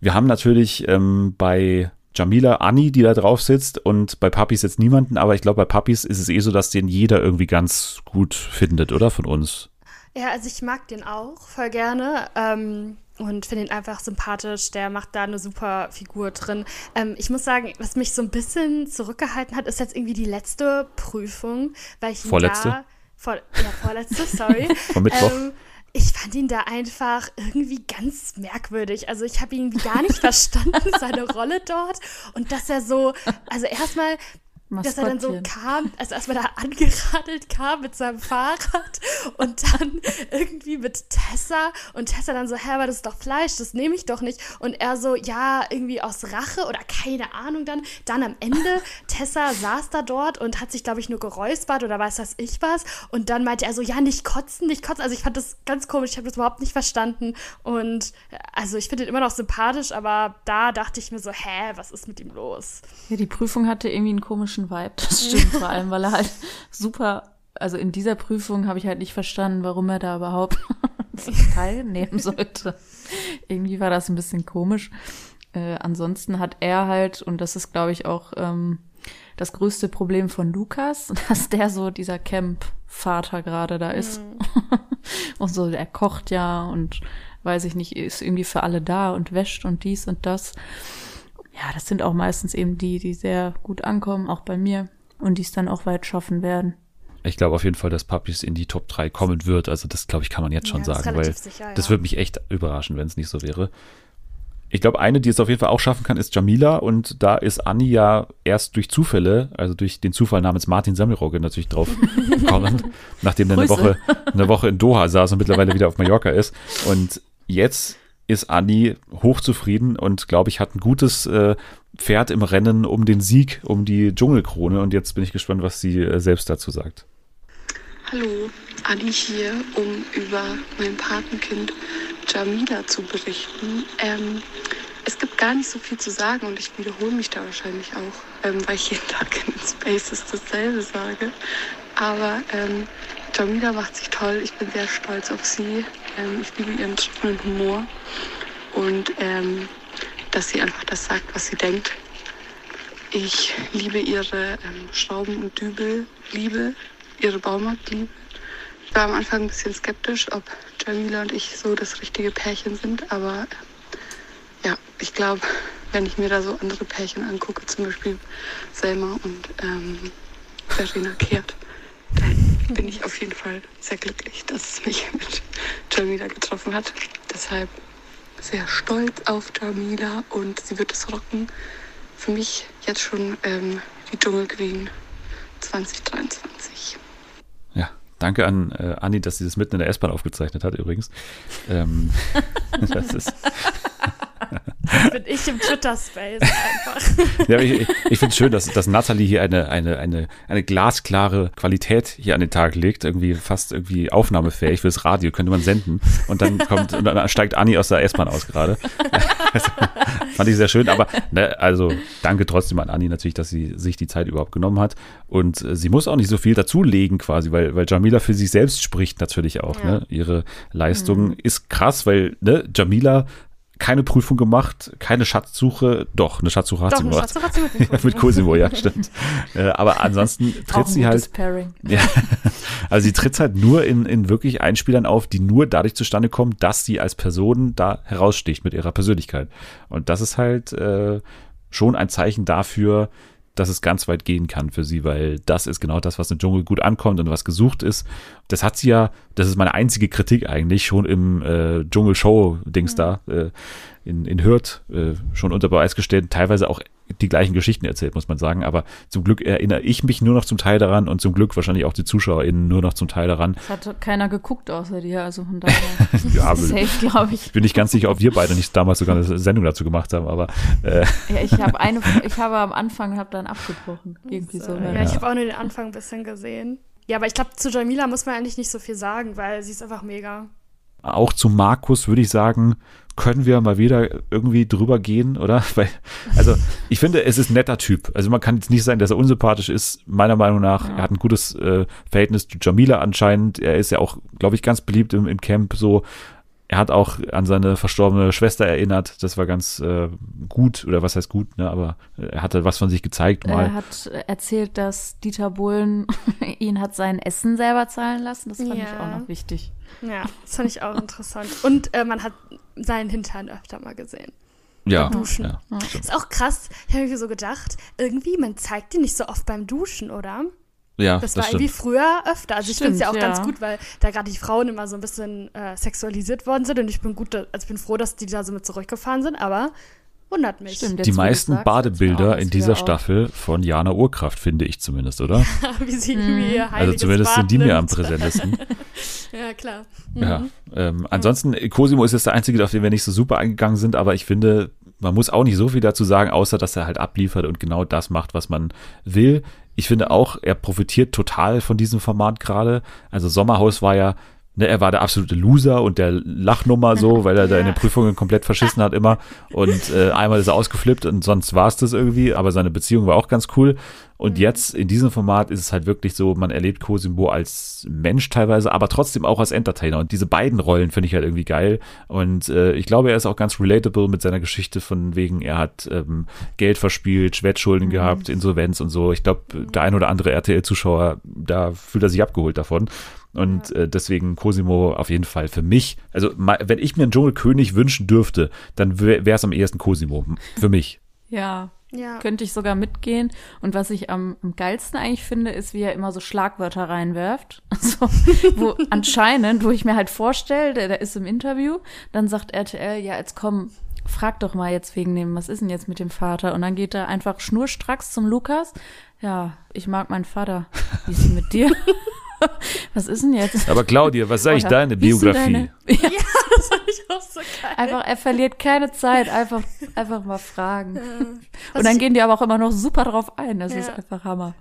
Wir haben natürlich ähm, bei Jamila Anni, die da drauf sitzt und bei Papis jetzt niemanden, aber ich glaube, bei Papis ist es eh so, dass den jeder irgendwie ganz gut findet, oder von uns? Ja, also ich mag den auch voll gerne. Ähm, und finde ihn einfach sympathisch. Der macht da eine super Figur drin. Ähm, ich muss sagen, was mich so ein bisschen zurückgehalten hat, ist jetzt irgendwie die letzte Prüfung, weil ich vorletzte. Da, vor, ja, vorletzte, sorry. Von Mittwoch. Ähm, ich fand ihn da einfach irgendwie ganz merkwürdig. Also ich habe ihn gar nicht verstanden, seine Rolle dort. Und dass er so, also erstmal dass er dann so kam, also erstmal da angeradelt kam mit seinem Fahrrad und dann irgendwie mit Tessa und Tessa dann so, hä, aber das ist doch Fleisch, das nehme ich doch nicht. Und er so, ja, irgendwie aus Rache oder keine Ahnung dann. Dann am Ende, Tessa saß da dort und hat sich, glaube ich, nur geräuspert oder weiß das ich was. Und dann meinte er so, ja, nicht kotzen, nicht kotzen. Also ich fand das ganz komisch, ich habe das überhaupt nicht verstanden. Und also ich finde ihn immer noch sympathisch, aber da dachte ich mir so, hä, was ist mit ihm los? Ja, die Prüfung hatte irgendwie einen komischen Vibe. Das stimmt vor allem, weil er halt super, also in dieser Prüfung habe ich halt nicht verstanden, warum er da überhaupt teilnehmen sollte. Irgendwie war das ein bisschen komisch. Äh, ansonsten hat er halt, und das ist, glaube ich, auch ähm, das größte Problem von Lukas, dass der so dieser Camp-Vater gerade da ist. Mhm. und so, er kocht ja und weiß ich nicht, ist irgendwie für alle da und wäscht und dies und das ja, das sind auch meistens eben die, die sehr gut ankommen, auch bei mir und die es dann auch weit schaffen werden. Ich glaube auf jeden Fall, dass Puppies in die Top 3 kommen wird. Also das, glaube ich, kann man jetzt schon ja, sagen, weil sicher, ja. das würde mich echt überraschen, wenn es nicht so wäre. Ich glaube, eine, die es auf jeden Fall auch schaffen kann, ist Jamila. Und da ist Anni ja erst durch Zufälle, also durch den Zufall namens Martin Sammelrogge natürlich drauf gekommen, nachdem er eine Woche, eine Woche in Doha saß und mittlerweile wieder auf Mallorca ist. Und jetzt ist Anni hochzufrieden und glaube ich hat ein gutes äh, Pferd im Rennen um den Sieg, um die Dschungelkrone. Und jetzt bin ich gespannt, was sie äh, selbst dazu sagt. Hallo, Anni hier, um über mein Patenkind Jamila zu berichten. Ähm, es gibt gar nicht so viel zu sagen und ich wiederhole mich da wahrscheinlich auch, ähm, weil ich jeden Tag in den Spaces dasselbe sage. Aber ähm, Jamila macht sich toll. Ich bin sehr stolz auf sie. Ähm, ich liebe ihren trockenen Humor und ähm, dass sie einfach das sagt, was sie denkt. Ich liebe ihre ähm, Schrauben- und Dübel-Liebe, ihre Baumarkt-Liebe. Ich war am Anfang ein bisschen skeptisch, ob Jamila und ich so das richtige Pärchen sind, aber äh, ja, ich glaube, wenn ich mir da so andere Pärchen angucke, zum Beispiel Selma und ähm, Verena Kehrt, dann bin ich auf jeden Fall sehr glücklich, dass es mich mit Jamila getroffen hat. Deshalb sehr stolz auf Jamila und sie wird es rocken. Für mich jetzt schon ähm, die Dschungelqueen 2023. Ja, danke an äh, Anni, dass sie das mitten in der S-Bahn aufgezeichnet hat übrigens. Ähm, das ist bin ich im Twitter-Space einfach. Ja, ich ich finde es schön, dass, dass Natalie hier eine, eine, eine, eine glasklare Qualität hier an den Tag legt. Irgendwie fast irgendwie aufnahmefähig fürs Radio, könnte man senden. Und dann kommt, und dann steigt Anni aus der S-Bahn aus gerade. Also, fand ich sehr schön. Aber ne, also danke trotzdem an Anni natürlich, dass sie sich die Zeit überhaupt genommen hat. Und äh, sie muss auch nicht so viel dazulegen quasi, weil, weil Jamila für sich selbst spricht natürlich auch. Ja. Ne? Ihre Leistung ist krass, weil ne, Jamila keine Prüfung gemacht, keine Schatzsuche, doch, eine Schatzsuche hat Doch, sie gemacht. Schatzsuche hat sie mit mit Cosimo, ja, stimmt. Äh, aber ansonsten tritt sie halt, Pairing. ja, also sie tritt halt nur in, in wirklich Einspielern auf, die nur dadurch zustande kommen, dass sie als Person da heraussticht mit ihrer Persönlichkeit. Und das ist halt äh, schon ein Zeichen dafür, dass es ganz weit gehen kann für sie, weil das ist genau das, was im Dschungel gut ankommt und was gesucht ist. Das hat sie ja, das ist meine einzige Kritik eigentlich, schon im äh, Dschungel-Show-Dings da, äh, in, in Hürth äh, schon unter Beweis gestellt, teilweise auch die gleichen Geschichten erzählt, muss man sagen. Aber zum Glück erinnere ich mich nur noch zum Teil daran und zum Glück wahrscheinlich auch die ZuschauerInnen nur noch zum Teil daran. Es hat keiner geguckt außer dir, also von daher Ja, safe, glaube ich. ich bin nicht ganz sicher, ob wir beide nicht damals sogar eine Sendung dazu gemacht haben, aber äh, Ja, ich habe eine, ich habe am Anfang habe dann abgebrochen, irgendwie so. Ja, ich habe auch nur den Anfang ein bisschen gesehen. Ja, aber ich glaube, zu Jamila muss man eigentlich nicht so viel sagen, weil sie ist einfach mega. auch zu Markus würde ich sagen, können wir mal wieder irgendwie drüber gehen, oder? Weil, also ich finde, es ist ein netter Typ. Also man kann jetzt nicht sagen, dass er unsympathisch ist. Meiner Meinung nach, er hat ein gutes äh, Verhältnis zu Jamila anscheinend. Er ist ja auch, glaube ich, ganz beliebt im, im Camp so. Er hat auch an seine verstorbene Schwester erinnert. Das war ganz äh, gut, oder was heißt gut, ne? Aber er hatte was von sich gezeigt mal. Er hat erzählt, dass Dieter Bohlen ihn hat sein Essen selber zahlen lassen. Das fand ich Ja. auch noch wichtig. Ja, das fand ich auch interessant. Und äh, man hat seinen Hintern öfter mal gesehen. ja, Duschen. ja. Ist auch krass. Ich habe mir so gedacht, irgendwie, man zeigt die nicht so oft beim Duschen, oder? Ja, Das, das, war stimmt. irgendwie früher öfter. Also ich finde es ja auch Stimmt, ganz ja. gut, weil da gerade die Frauen immer so ein bisschen äh, sexualisiert worden sind und ich bin gut, also ich bin froh, dass die da so mit zurückgefahren sind, aber wundert mich. Stimmt, Die meisten sagst, mir Badebilder in dieser. Staffel von Jana Urkraft, finde ich zumindest, oder? Wie sie Mhm. ihr Also zumindest Bad sind die mir am nimmt. präsentesten. Ja, klar. Ja. Mhm. Ähm, ansonsten, Cosimo ist jetzt der Einzige, auf den wir nicht so super eingegangen sind, aber ich finde, man muss auch nicht so viel dazu sagen, außer dass er halt abliefert und genau das macht, was man will. Ich finde auch, er profitiert total von diesem Format gerade. Also Sommerhaus war ja, ne, er war der absolute Loser und der Lachnummer so, weil er da in den Prüfungen komplett verschissen hat immer. Und äh, einmal ist er ausgeflippt und sonst war es das irgendwie, aber seine Beziehung war auch ganz cool. Und jetzt in diesem Format ist es halt wirklich so, man erlebt Cosimo als Mensch teilweise, aber trotzdem auch als Entertainer. Und diese beiden Rollen finde ich halt irgendwie geil. Und äh, ich glaube, er ist auch ganz relatable mit seiner Geschichte von wegen, er hat ähm, Geld verspielt, Schwertschulden gehabt, Insolvenz und so. Ich glaube, der ein oder andere RTL-Zuschauer, da fühlt er sich abgeholt davon. Und äh, deswegen Cosimo auf jeden Fall für mich. Also ma- wenn ich mir einen Dschungelkönig wünschen dürfte, dann wäre es am ehesten Cosimo. Für mich. Ja, Ja. könnte ich sogar mitgehen. Und was ich am, am geilsten eigentlich finde, ist, wie er immer so Schlagwörter reinwerft. Also, wo anscheinend, wo ich mir halt vorstelle, der, der ist im Interview, dann sagt RTL, ja, jetzt komm, frag doch mal jetzt wegen dem, was ist denn jetzt mit dem Vater? Und dann geht er einfach schnurstracks zum Lukas. Ja, ich mag meinen Vater. Wie ist denn mit dir? was ist denn jetzt? Aber Claudia, was sage ich deine Biografie? deine- Ja, Das fand ich auch so geil. einfach, er verliert keine Zeit, einfach, einfach mal fragen. Und dann gehen die aber auch immer noch super drauf ein. Das Ja. ist einfach Hammer.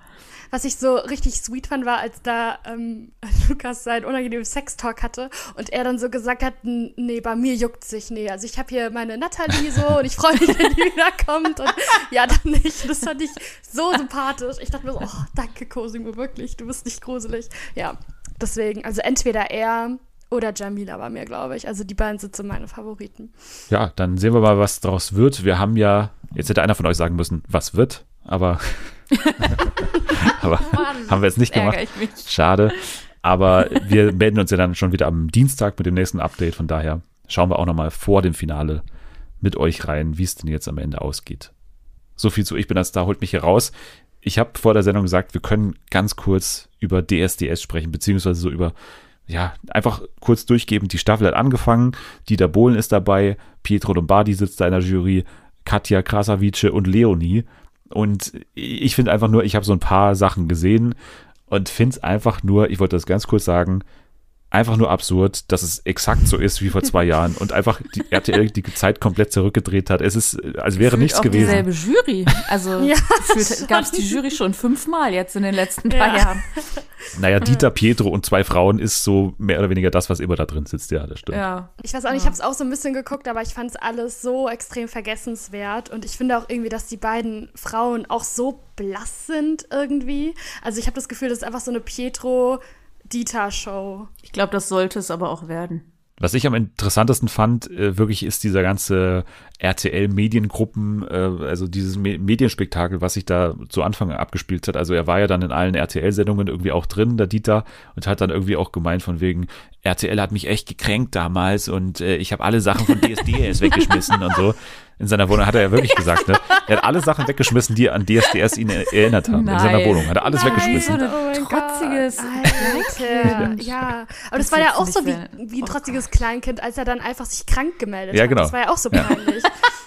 Was ich so richtig sweet fand, war, als da ähm, Lukas seinen unangenehmen Sextalk hatte und er dann so gesagt hat, "N- nee, bei mir juckt sich, nee. Also ich habe hier meine Natalie so und ich freue mich, wenn die wiederkommt und ja, dann nicht. Das fand ich so sympathisch. Ich dachte mir so, oh, danke Cosimo, wirklich, du bist nicht gruselig. Ja, deswegen, also entweder er oder Jamila bei mir, glaube ich. Also die beiden sind so meine Favoriten. Ja, dann sehen wir mal, was daraus wird. Wir haben ja, jetzt hätte einer von euch sagen müssen, was wird, aber, aber haben wir jetzt nicht gemacht. Schade. Aber wir melden uns ja dann schon wieder am Dienstag mit dem nächsten Update. Von daher schauen wir auch nochmal vor dem Finale mit euch rein, wie es denn jetzt am Ende ausgeht. So viel zu Ich bin als Star, holt mich hier raus. Ich habe vor der Sendung gesagt, wir können ganz kurz über DSDS sprechen, beziehungsweise so über, ja, einfach kurz durchgeben. Die Staffel hat angefangen, Dieter Bohlen ist dabei, Pietro Lombardi sitzt da in der Jury, Katja Krasavice und Leonie. Und ich finde einfach nur, ich habe so ein paar Sachen gesehen und finde es einfach nur, ich wollte das ganz kurz sagen, einfach nur absurd, dass es exakt so ist wie vor zwei Jahren und einfach die RTL die Zeit komplett zurückgedreht hat. Es ist, als wäre nichts auch gewesen. dieselbe Jury. Also Ja, gab es die Jury schon fünfmal jetzt in den letzten paar Ja. Jahren. Naja, Dieter, Pietro und zwei Frauen ist so mehr oder weniger das, was immer da drin sitzt. Ja, das stimmt. Ja. Ich weiß auch nicht, ich habe es auch so ein bisschen geguckt, aber ich fand es alles so extrem vergessenswert. Und ich finde auch irgendwie, dass die beiden Frauen auch so blass sind irgendwie. Also ich habe das Gefühl, das ist einfach so eine Pietro-Dieter-Show. Ich glaube, das sollte es aber auch werden. Was ich am interessantesten fand, äh, wirklich ist dieser ganze RTL-Mediengruppen, äh, also dieses Me Medienspektakel, was sich da zu Anfang abgespielt hat. Also er war ja dann in allen RTL-Sendungen irgendwie auch drin, der Dieter, und hat dann irgendwie auch gemeint von wegen, RTL hat mich echt gekränkt damals und äh, ich habe alle Sachen von DSDS weggeschmissen und so. In seiner Wohnung hat er ja wirklich gesagt, ne? Er hat alle Sachen weggeschmissen, die an DSDS ihn erinnert haben. In seiner Nein. Wohnung hat er alles weggeschmissen. so eine Oh mein trotziges Alter, Kleinkind. ja. Aber Das das, war ja auch so wie, wie ein Oh trotziges Kleinkind, als er dann einfach sich krank gemeldet Ja, hat. genau. Das war ja auch so peinlich. Ja,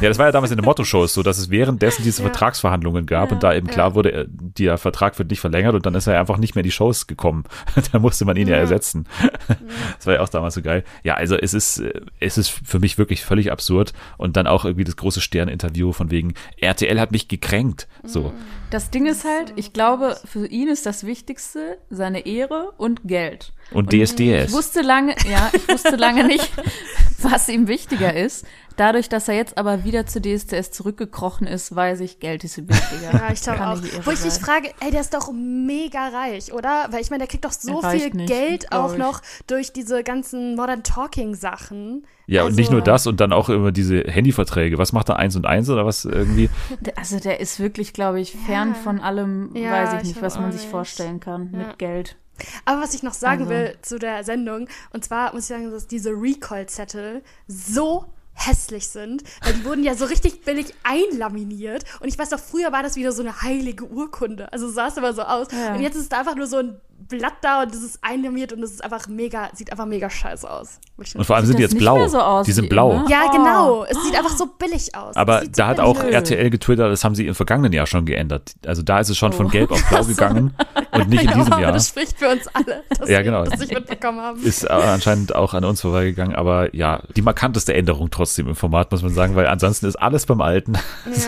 das war ja damals in den Motto-Shows so, dass es währenddessen diese Ja. Vertragsverhandlungen gab Ja, und da eben klar ja. wurde, äh, der Vertrag wird nicht verlängert und dann ist er einfach nicht mehr in die Shows gekommen. da musste man ihn ja, Ja. ersetzen. das war ja auch damals so geil. Ja, also es ist, äh, es ist für mich wirklich völlig absurd und dann auch irgendwie das große Stern-Interview von wegen, RTL hat mich gekränkt. So. Das Ding ist halt, ich glaube, für ihn ist das Wichtigste seine Ehre und Geld. Und Ich DSDS. wusste lange, ja, ich wusste lange nicht, was ihm wichtiger ist. Dadurch, dass er jetzt aber wieder zu DSDS zurückgekrochen ist, weiß ich, Geld ist ihm wichtiger. Ja, ich glaube auch. Wo ich mich frage, ey, der ist doch mega reich, oder? Weil ich meine, der kriegt doch so viel nicht, Geld auch ich. noch durch diese ganzen Modern Talking Sachen. Ja, und Also- nicht nur das und dann auch immer diese Handyverträge. Was macht er eins und eins oder was irgendwie? Der- Also der ist wirklich, glaube ich, fern Ja. von allem, Ja, weiß ich ich nicht, was man sich nicht. vorstellen kann Ja. mit Geld. Aber was ich noch sagen Also. will zu der Sendung, und zwar muss ich sagen, dass diese Recall-Zettel so hässlich sind, weil die wurden ja so richtig billig einlaminiert. Und ich weiß doch, früher war das wieder so eine heilige Urkunde, also sah es immer so aus. Ja. und jetzt ist da einfach nur so ein Blatt da und das ist einlamiert und das ist einfach mega, sieht einfach mega scheiße aus. Und vor allem sind die jetzt blau. so aus die sind blau. immer? ja, Oh. genau, es sieht einfach so billig aus. Aber so da hat auch aus. RTL getwittert, das haben sie im vergangenen Jahr schon geändert. Also da ist es schon von Oh. gelb auf blau gegangen und nicht in Ja, diesem Jahr. Das spricht für uns alle, dass Ja, wir genau. das nicht mitbekommen haben. Ist äh, anscheinend auch an uns vorbeigegangen, aber ja, die markanteste Änderung trotzdem im Format, muss man sagen, weil ansonsten ist alles beim Alten.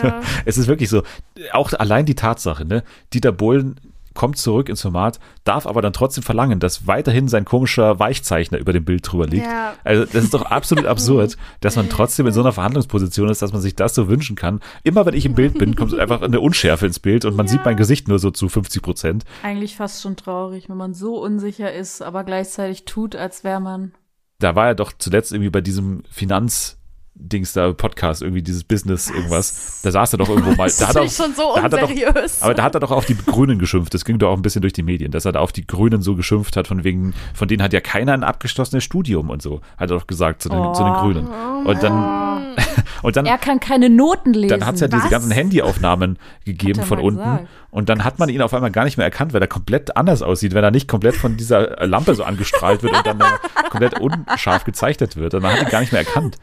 Ja. es ist wirklich so, auch allein die Tatsache, ne? Dieter Bohlen kommt zurück ins Format, darf aber dann trotzdem verlangen, dass weiterhin sein komischer Weichzeichner über dem Bild drüber liegt. Ja. Also das ist doch absolut absurd, dass man trotzdem in so einer Verhandlungsposition ist, dass man sich das so wünschen kann. Immer wenn ich im Bild bin, kommt einfach eine Unschärfe ins Bild und man sieht mein Gesicht nur so zu 50 Prozent. Eigentlich fast schon traurig, wenn man so unsicher ist, aber gleichzeitig tut, als wäre man. da war er doch zuletzt irgendwie bei diesem Finanz Dings da Podcast irgendwie dieses Business irgendwas. Da saß er doch irgendwo mal. Das Da finde ich schon so er doch, unseriös. aber da hat er doch auf die Grünen geschimpft. Das ging doch auch ein bisschen durch die Medien, dass er da auf die Grünen so geschimpft hat, von wegen, von denen hat ja keiner ein abgeschlossenes Studium und so, hat er doch gesagt zu den, Oh. zu den Grünen. Und dann, und dann, Er kann keine Noten lesen. dann hat es ja diese Was? ganzen Handyaufnahmen gegeben von unten. gesagt. Und dann hat man ihn auf einmal gar nicht mehr erkannt, weil er komplett anders aussieht, wenn er nicht komplett von dieser Lampe so angestrahlt wird und dann komplett unscharf gezeichnet wird. Und man hat ihn gar nicht mehr erkannt.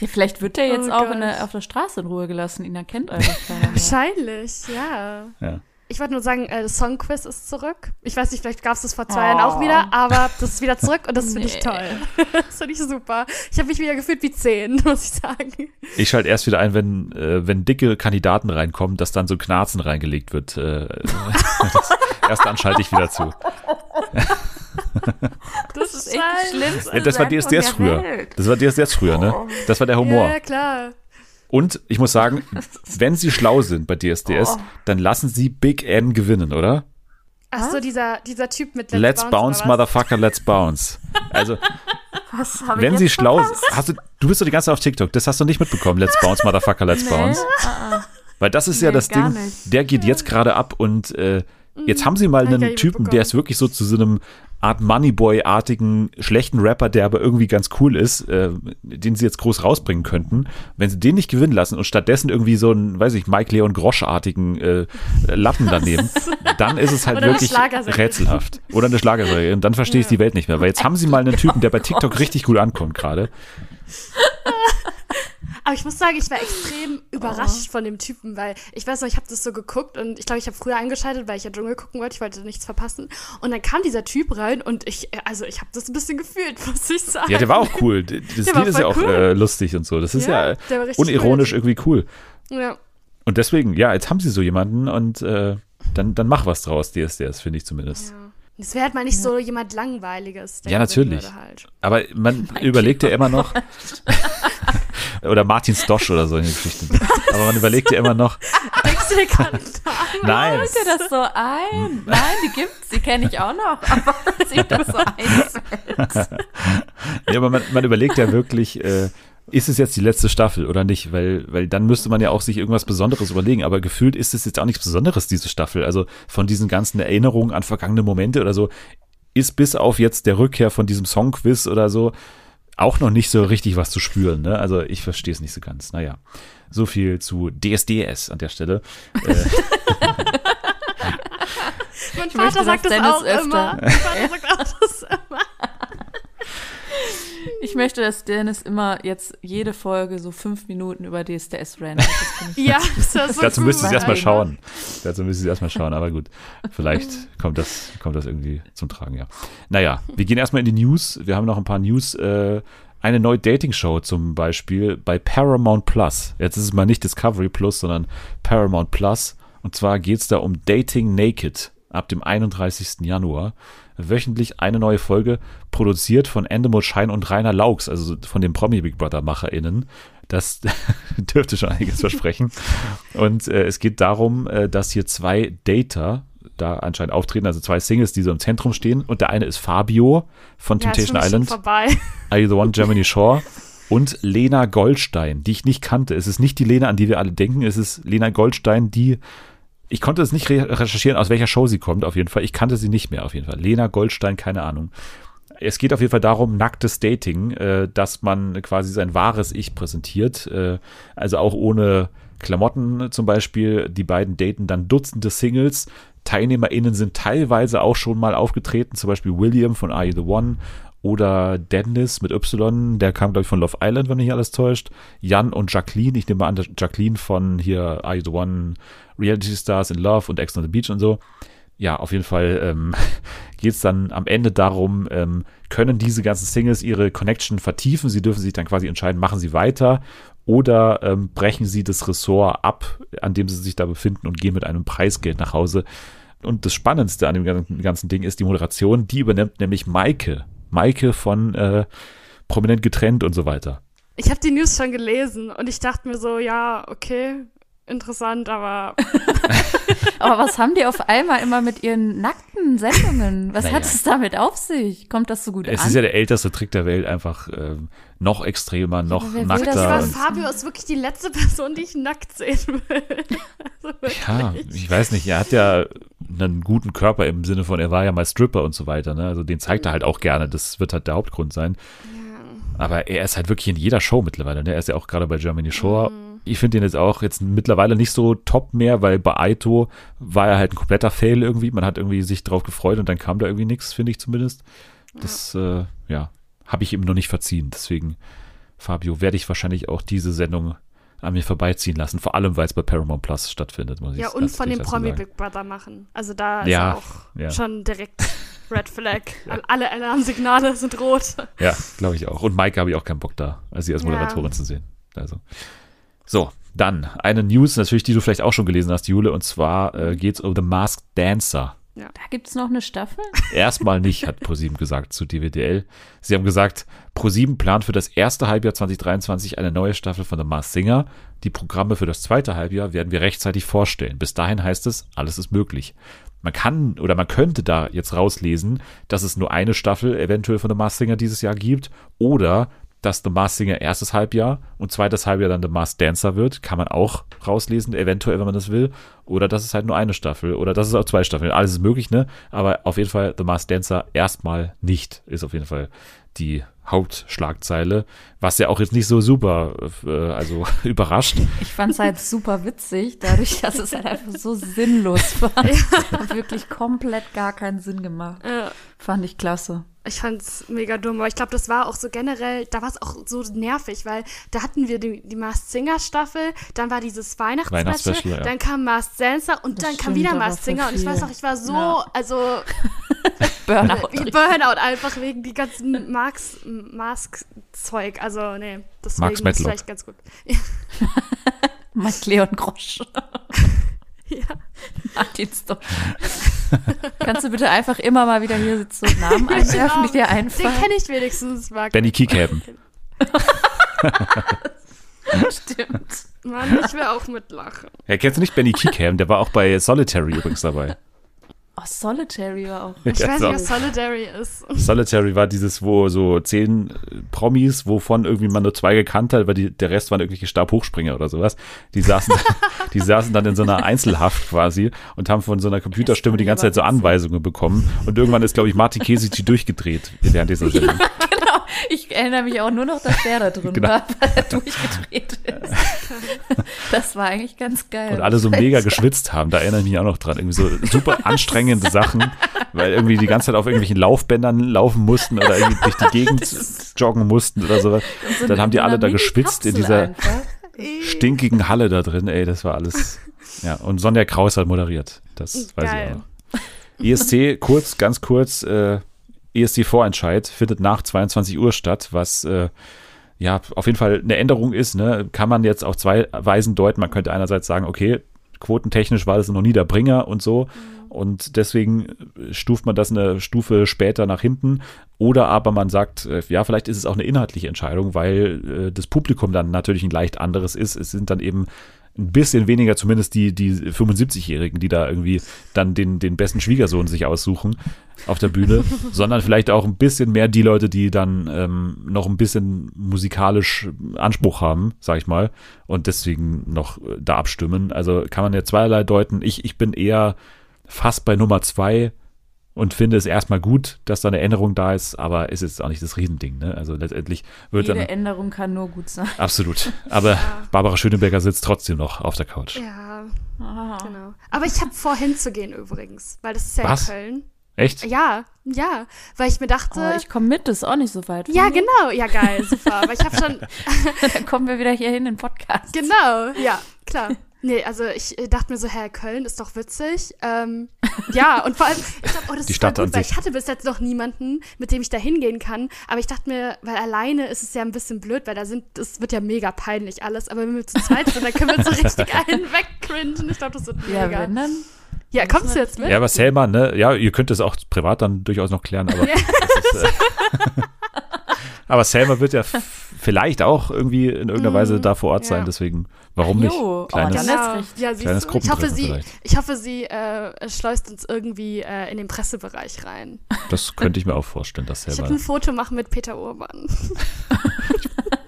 Ja, vielleicht wird er jetzt Oh auch der, auf der Straße in Ruhe gelassen. Ihn erkennt einfach keiner. Wahrscheinlich, ja. Ja. Ich wollte nur sagen, äh, das Songquiz ist zurück. Ich weiß nicht, vielleicht gab es das vor zwei Oh. Jahren auch wieder, aber das ist wieder zurück und das finde ich Nee. toll. das finde ich super. Ich habe mich wieder gefühlt wie zehn, muss ich sagen. Ich schalte erst wieder ein, wenn, äh, wenn dicke Kandidaten reinkommen, dass dann so Knarzen reingelegt wird. Äh, erst dann schalte ich wieder zu. Das, ist echt die schlimmste Ja, das war DSDS der früher. Welt. Das war DSDS früher, ne? Das war der Humor. Ja, klar. Und ich muss sagen, wenn sie schlau sind bei DSDS, Oh. dann lassen sie Big N gewinnen, oder? Ach so, dieser, dieser Typ mit Let's, bounce, oder was? motherfucker, let's bounce. Also, Was hab ich wenn jetzt sie schlau sind, hast du, du bist doch die ganze Zeit auf TikTok, das hast du nicht mitbekommen. Let's bounce, motherfucker, let's Nee. bounce. Ah, Weil das ist ja Nee, das gar Ding, nicht. der geht jetzt gerade ab und äh, jetzt haben sie mal ich einen Typen, der ist wirklich so zu so einem Art Moneyboy-artigen, schlechten Rapper, der aber irgendwie ganz cool ist, äh, den sie jetzt groß rausbringen könnten. Wenn sie den nicht gewinnen lassen und stattdessen irgendwie so einen, weiß ich, Mike Leon Grosch-artigen äh, Lappen daneben, dann ist es halt wirklich rätselhaft. Oder eine Schlagersängerin. Dann verstehe ich die Welt nicht mehr. Weil jetzt haben sie mal einen Typen, der bei TikTok richtig gut ankommt gerade. Aber ich muss sagen, ich war extrem überrascht von dem Typen, weil ich weiß noch, ich habe das so geguckt und ich glaube, ich habe früher eingeschaltet, weil ich ja Dschungel gucken wollte. Ich wollte nichts verpassen. Und dann kam dieser Typ rein und ich, also ich habe das ein bisschen gefühlt, muss ich sagen. Ja, der war auch cool. Das Der Lied ist ja auch cool. äh, lustig und so. Das ist Ja, ja, unironisch cool, irgendwie cool. Ja. Und deswegen, ja, jetzt haben sie so jemanden und äh, dann, dann mach was draus, DSDS, finde ich zumindest. ja. Es wäre halt mal nicht so jemand Langweiliges. Ja, natürlich. Halt. Aber man überlegt ja immer noch. oder Martin Stosch oder so in den Geschichten. Aber man überlegt ja immer noch. Denkst du, der kann Nein. Fällt dir das so ein? Nein, die gibt's, die kenne ich auch noch. Aber sie du so einfällt. Ja, aber man, man überlegt ja wirklich, äh, ist es jetzt die letzte Staffel oder nicht? Weil, weil dann müsste man ja auch sich irgendwas Besonderes überlegen. Aber gefühlt ist es jetzt auch nichts Besonderes, diese Staffel. Also von diesen ganzen Erinnerungen an vergangene Momente oder so, ist bis auf jetzt der Rückkehr von diesem Songquiz oder so auch noch nicht so richtig was zu spüren. Ne? Also ich verstehe es nicht so ganz. Naja, so viel zu DSDS an der Stelle. Äh, Mein Vater sagt das auch öfter- immer. Mein Vater sagt auch das immer. Ich möchte, dass Dennis immer jetzt jede Folge so fünf Minuten über DSDS rantet. Das finde ich Ja, das ist so Dazu müsste ich erstmal schauen. Dazu müsste ich erstmal schauen, aber gut. Vielleicht kommt das, kommt das irgendwie zum Tragen, ja. Naja, wir gehen erstmal in die News. Wir haben noch ein paar News. Äh, eine neue Dating-Show zum Beispiel bei Paramount Plus. Jetzt ist es mal nicht Discovery Plus, sondern Paramount Plus. Und zwar geht es da um Dating Naked ab dem 31. Januar. Wöchentlich eine neue Folge, produziert von Endemol Schein und Rainer Laux, also von den Promi Big Brother MacherInnen. Das dürfte schon einiges versprechen. Und äh, es geht darum, äh, dass hier zwei Dater da anscheinend auftreten, also zwei Singles, die so im Zentrum stehen. Und der eine ist Fabio von Ja, Temptation Island. vorbei. Are You the One Germany Shore und Lena Goldstein, die ich nicht kannte. Es ist nicht die Lena, an die wir alle denken, es ist Lena Goldstein, die ich konnte es nicht re recherchieren, aus welcher Show sie kommt, auf jeden Fall. Ich kannte sie nicht mehr, auf jeden Fall. Lena Goldstein, keine Ahnung. Es geht auf jeden Fall darum, nacktes Dating, äh, dass man quasi sein wahres Ich präsentiert. Äh, also auch ohne Klamotten zum Beispiel. Die beiden daten dann Dutzende Singles. TeilnehmerInnen sind teilweise auch schon mal aufgetreten, zum Beispiel William von Are You the One oder Dennis mit Y, der kam, glaube ich, von Love Island, wenn mich alles täuscht. Jan und Jacqueline, ich nehme an, Jacqueline von hier Are You the One, Reality Stars in Love und Ex on the Beach und so. Ja, auf jeden Fall ähm, geht es dann am Ende darum, ähm, können diese ganzen Singles ihre Connection vertiefen? Sie dürfen sich dann quasi entscheiden, machen sie weiter oder ähm, brechen sie das Ressort ab, an dem sie sich da befinden und gehen mit einem Preisgeld nach Hause. Und das Spannendste an dem ganzen, Ding ist die Moderation, die übernimmt nämlich Maike. Maike von äh, Prominent getrennt und so weiter. Ich habe die News schon gelesen und ich dachte mir so, ja, okay, interessant, aber Aber was haben die auf einmal immer mit ihren nackten Sendungen? Was Naja. hat es damit auf sich? Kommt das so gut Es an? ist ja der älteste Trick der Welt, einfach ähm, noch extremer, noch das nackter. aber und- Fabio ist wirklich die letzte Person, die ich nackt sehen will. Also. Ja, ich weiß nicht, er hat ja einen guten Körper im Sinne von, er war ja mal Stripper und so weiter, ne? Also den zeigt er halt auch gerne, das wird halt der Hauptgrund sein. Aber er ist halt wirklich in jeder Show mittlerweile, ne? Er ist ja auch gerade bei Germany Shore. Ich finde ihn jetzt auch jetzt mittlerweile nicht so top mehr, weil bei Aito war er halt ein kompletter Fail irgendwie. Man hat irgendwie sich drauf gefreut und dann kam da irgendwie nichts, finde ich zumindest. Das, äh, ja, habe ich ihm noch nicht verziehen. Deswegen, Fabio, werde ich wahrscheinlich auch diese Sendung an mir vorbeiziehen lassen. Vor allem, weil es bei Paramount Plus stattfindet, muss ich Ja, und von dem Promi. Big Brother machen. Also da ist Ja, auch ja. schon direkt Red Flag. Alle Alarmsignale sind rot. Ja, glaube ich auch. Und Maike habe ich auch keinen Bock da, als sie als Ja. Moderatorin zu sehen. Also. So, dann eine News natürlich, die du vielleicht auch schon gelesen hast, Jule, und zwar äh, geht es um The Masked Dancer. da gibt's noch eine Staffel? Erstmal nicht, hat ProSieben gesagt zu DWDL. Sie haben gesagt, ProSieben plant für das erste Halbjahr 2023 eine neue Staffel von The Masked Singer. Die Programme für das zweite Halbjahr werden wir rechtzeitig vorstellen. Bis dahin heißt es, alles ist möglich. Man kann oder man könnte da jetzt rauslesen, dass es nur eine Staffel eventuell von The Masked Singer dieses Jahr gibt oder dass The Masked Singer erstes Halbjahr und zweites Halbjahr dann The Masked Dancer wird, kann man auch rauslesen, eventuell, wenn man das will. Oder dass es halt nur eine Staffel oder dass es auch zwei Staffeln. Alles ist möglich, ne? Aber auf jeden Fall The Masked Dancer erstmal nicht, ist auf jeden Fall die Hauptschlagzeile, was ja auch jetzt nicht so super, äh, also überrascht. Ich fand's halt super witzig, dadurch, dass es halt einfach so sinnlos war. Hat wirklich komplett gar keinen Sinn gemacht. Ja. Fand ich klasse. Ich fand's mega dumm, aber ich glaube, das war auch so generell, da war es auch so nervig, weil da hatten wir die, die Masked Singer Staffel, dann war dieses Weihnachtsspecial, ja. dann kam Masked Dancer und Das dann kam stimmt, wieder da war Masked Singer und ich weiß noch, ich war so, Ja. also Burnout. Burnout einfach wegen die ganzen Marks, Mask-Zeug. Also, nee, deswegen Max ist vielleicht ganz gut. Mike Leon Grosch. Ja. Martin Stock. Kannst du bitte einfach immer mal wieder hier so Namen einwerfen, die dir Den einfallen? kenne ich wenigstens, Marc. Benny Kiekhaben. Stimmt. Mann, ich will auch mitlachen. Ja, kennst du nicht Benny Kiekhaben? Der war auch bei Solitary übrigens dabei. Oh, Solitary war auch. Ich Ja, weiß so. nicht, was Solidary ist. Solitary war dieses, wo so zehn äh, Promis, wovon irgendwie man nur zwei gekannt hat, weil die, der Rest waren irgendwelche Stabhochspringer oder sowas. Die saßen, die saßen dann in so einer Einzelhaft quasi und haben von so einer Computerstimme die ganze Zeit so Anweisungen bekommen. Und irgendwann ist, glaube ich, Martin Kesici durchgedreht während dieser Sendung. Genau. Ich erinnere mich auch nur noch, dass der da drin Genau. war, weil er durchgedreht ist. Das war eigentlich ganz geil. Und alle so mega geschwitzt haben. Da erinnere ich mich auch noch dran. Irgendwie so super anstrengende Sachen, weil irgendwie die ganze Zeit auf irgendwelchen Laufbändern laufen mussten oder irgendwie durch die Gegend joggen mussten oder sowas. So Dann haben die alle da geschwitzt in dieser einfach. stinkigen Halle da drin. Ey, das war alles. Ja, und Sonja Kraus hat moderiert. Das weiß Geil. ich auch noch. ESC, kurz, ganz kurz, äh, ESC-Vorentscheid findet nach 22 Uhr statt, was äh, ja auf jeden Fall eine Änderung ist. Ne? Kann man jetzt auf zwei Weisen deuten. Man könnte einerseits sagen, okay, quotentechnisch war das noch nie der Bringer und so. Und deswegen stuft man das eine Stufe später nach hinten. Oder aber man sagt, äh, ja, vielleicht ist es auch eine inhaltliche Entscheidung, weil äh, das Publikum dann natürlich ein leicht anderes ist. Es sind dann eben ein bisschen weniger, zumindest die, die 75-Jährigen, die da irgendwie dann den, den besten Schwiegersohn sich aussuchen auf der Bühne, sondern vielleicht auch ein bisschen mehr die Leute, die dann ähm, noch ein bisschen musikalisch Anspruch haben, sag ich mal, und deswegen noch äh, da abstimmen. Also kann man ja zweierlei deuten. Ich, ich bin eher fast bei Nummer zwei und finde es erstmal gut, dass da eine Änderung da ist, aber es ist auch nicht das Riesending. Ne? Also letztendlich wird Jede dann Änderung kann nur gut sein. absolut. Aber Barbara Schöneberger sitzt trotzdem noch auf der Couch. Ja, genau. Aber ich habe vor, hinzugehen übrigens, weil das ist ja Was? in Köln. Echt? Ja, ja, weil ich mir dachte, Oh, ich komme mit, das ist auch nicht so weit. ja, mir. genau, ja, geil, super. Aber ich habe schon, Dann kommen wir wieder hier hin in den Podcast. genau, ja, klar. Nee, also ich äh, dachte mir so, hä, Köln ist doch witzig. Ähm, ja, und vor allem, ich dachte, oh, das Die ist Stadt gut, weil sich. ich hatte bis jetzt noch niemanden, mit dem ich da hingehen kann. Aber ich dachte mir, weil alleine ist es ja ein bisschen blöd, weil da sind, das wird ja mega peinlich alles. Aber wenn wir zu zweit sind, dann können wir uns so richtig einen wegcringen. Ich glaube, das wird Ja, mega. wenn dann. Ja, kommst du jetzt mit? Ja, aber Selma, ne, ja, ihr könnt es auch privat dann durchaus noch klären, aber Ja. das ist, äh, aber Selma wird ja vielleicht auch irgendwie in irgendeiner Weise da vor Ort sein, Mhm. deswegen warum nicht? Oh, Kleines. Letztrecht. Ja, kleines du? Ich hoffe, sie, vielleicht. ich hoffe, sie äh, schleust uns irgendwie äh, in den Pressebereich rein. Das könnte ich mir auch vorstellen, dass Ich Selma. würde ein Foto machen mit Peter Urban.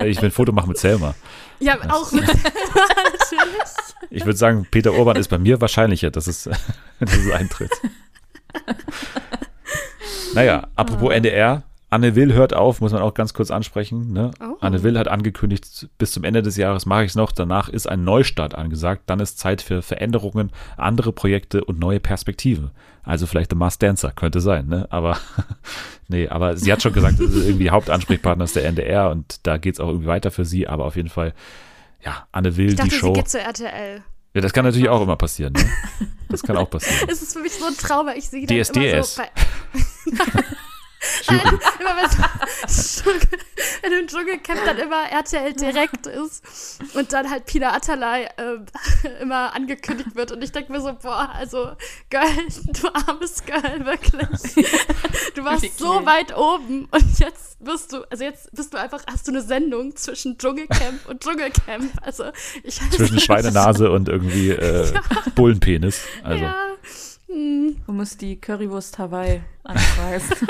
Ich will ein Foto machen mit Selma. Ja, auch mit natürlich. Ich würde sagen, Peter Urban ist bei mir wahrscheinlicher, dass es, dass es eintritt. Naja, apropos NDR, Anne Will hört auf, muss man auch ganz kurz ansprechen. Ne? Oh. Anne Will hat angekündigt, bis zum Ende des Jahres mache ich es noch, danach ist ein Neustart angesagt, dann ist Zeit für Veränderungen, andere Projekte und neue Perspektiven. Also vielleicht The Masked Dancer, könnte sein, ne? Aber nee, aber sie hat schon gesagt, irgendwie Hauptansprechpartner ist der NDR und da geht es auch irgendwie weiter für sie, aber auf jeden Fall, ja, Anne Will, Ich dachte, die sie Show. geht zu RTL. Ja, das kann natürlich auch immer passieren. Ne? Das kann auch passieren. Es ist für mich so ein Trauma. Ich sehe DSDS. immer so bei, Nein, immer wenn wenn im Dschungelcamp dann immer RTL direkt ist und dann halt Pina Atalay ähm, immer angekündigt wird und ich denke mir so, boah, also Girl, du armes Girl, wirklich. Du warst so weit oben und jetzt bist du, also jetzt bist du einfach, hast du eine Sendung zwischen Dschungelcamp und Dschungelcamp. Also ich Zwischen Schweinenase und irgendwie äh, Bullenpenis. Also Ja. Hm. Du musst die Currywurst Hawaii anpreisen.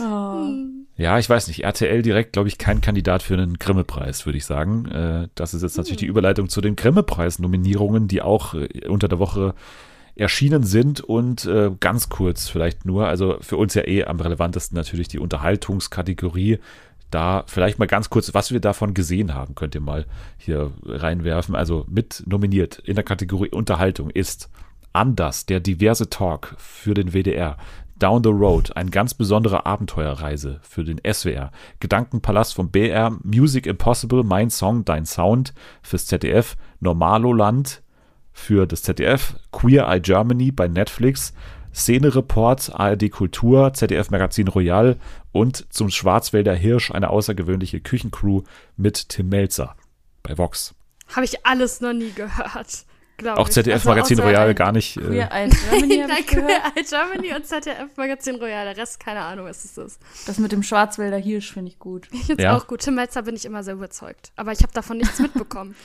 oh. ja, ich weiß nicht. RTL direkt, glaube ich, kein Kandidat für einen Grimme-Preis, würde ich sagen. Äh, das ist jetzt natürlich die Überleitung zu den Grimme-Preis-Nominierungen, die auch äh, unter der Woche erschienen sind und äh, ganz kurz vielleicht nur, also für uns ja eh am relevantesten natürlich die Unterhaltungskategorie. Da vielleicht mal ganz kurz, was wir davon gesehen haben, könnt ihr mal hier reinwerfen. Also mit nominiert in der Kategorie Unterhaltung ist Anders, der diverse Talk für den WDR. Down the Road, eine ganz besondere Abenteuerreise für den SWR. Gedankenpalast vom BR, Music Impossible, Mein Song, Dein Sound fürs ZDF, Normaloland für das ZDF, Queer Eye Germany bei Netflix, Szene-Report, ARD Kultur, ZDF Magazin Royal und zum Schwarzwälder Hirsch eine außergewöhnliche Küchencrew mit Tim Melzer bei Vox. Habe ich alles noch nie gehört. Auch ZDF Magazin also Royal gar nicht. Queer äh, Eye Germany. Nein, Queer Eye Germany und ZDF Magazin Royal. Der Rest, keine Ahnung, was es ist. Das mit dem Schwarzwälder Hirsch finde ich gut. Ich finde es ja. auch gut. Tim Melzer bin ich immer sehr überzeugt. Aber ich habe davon nichts mitbekommen.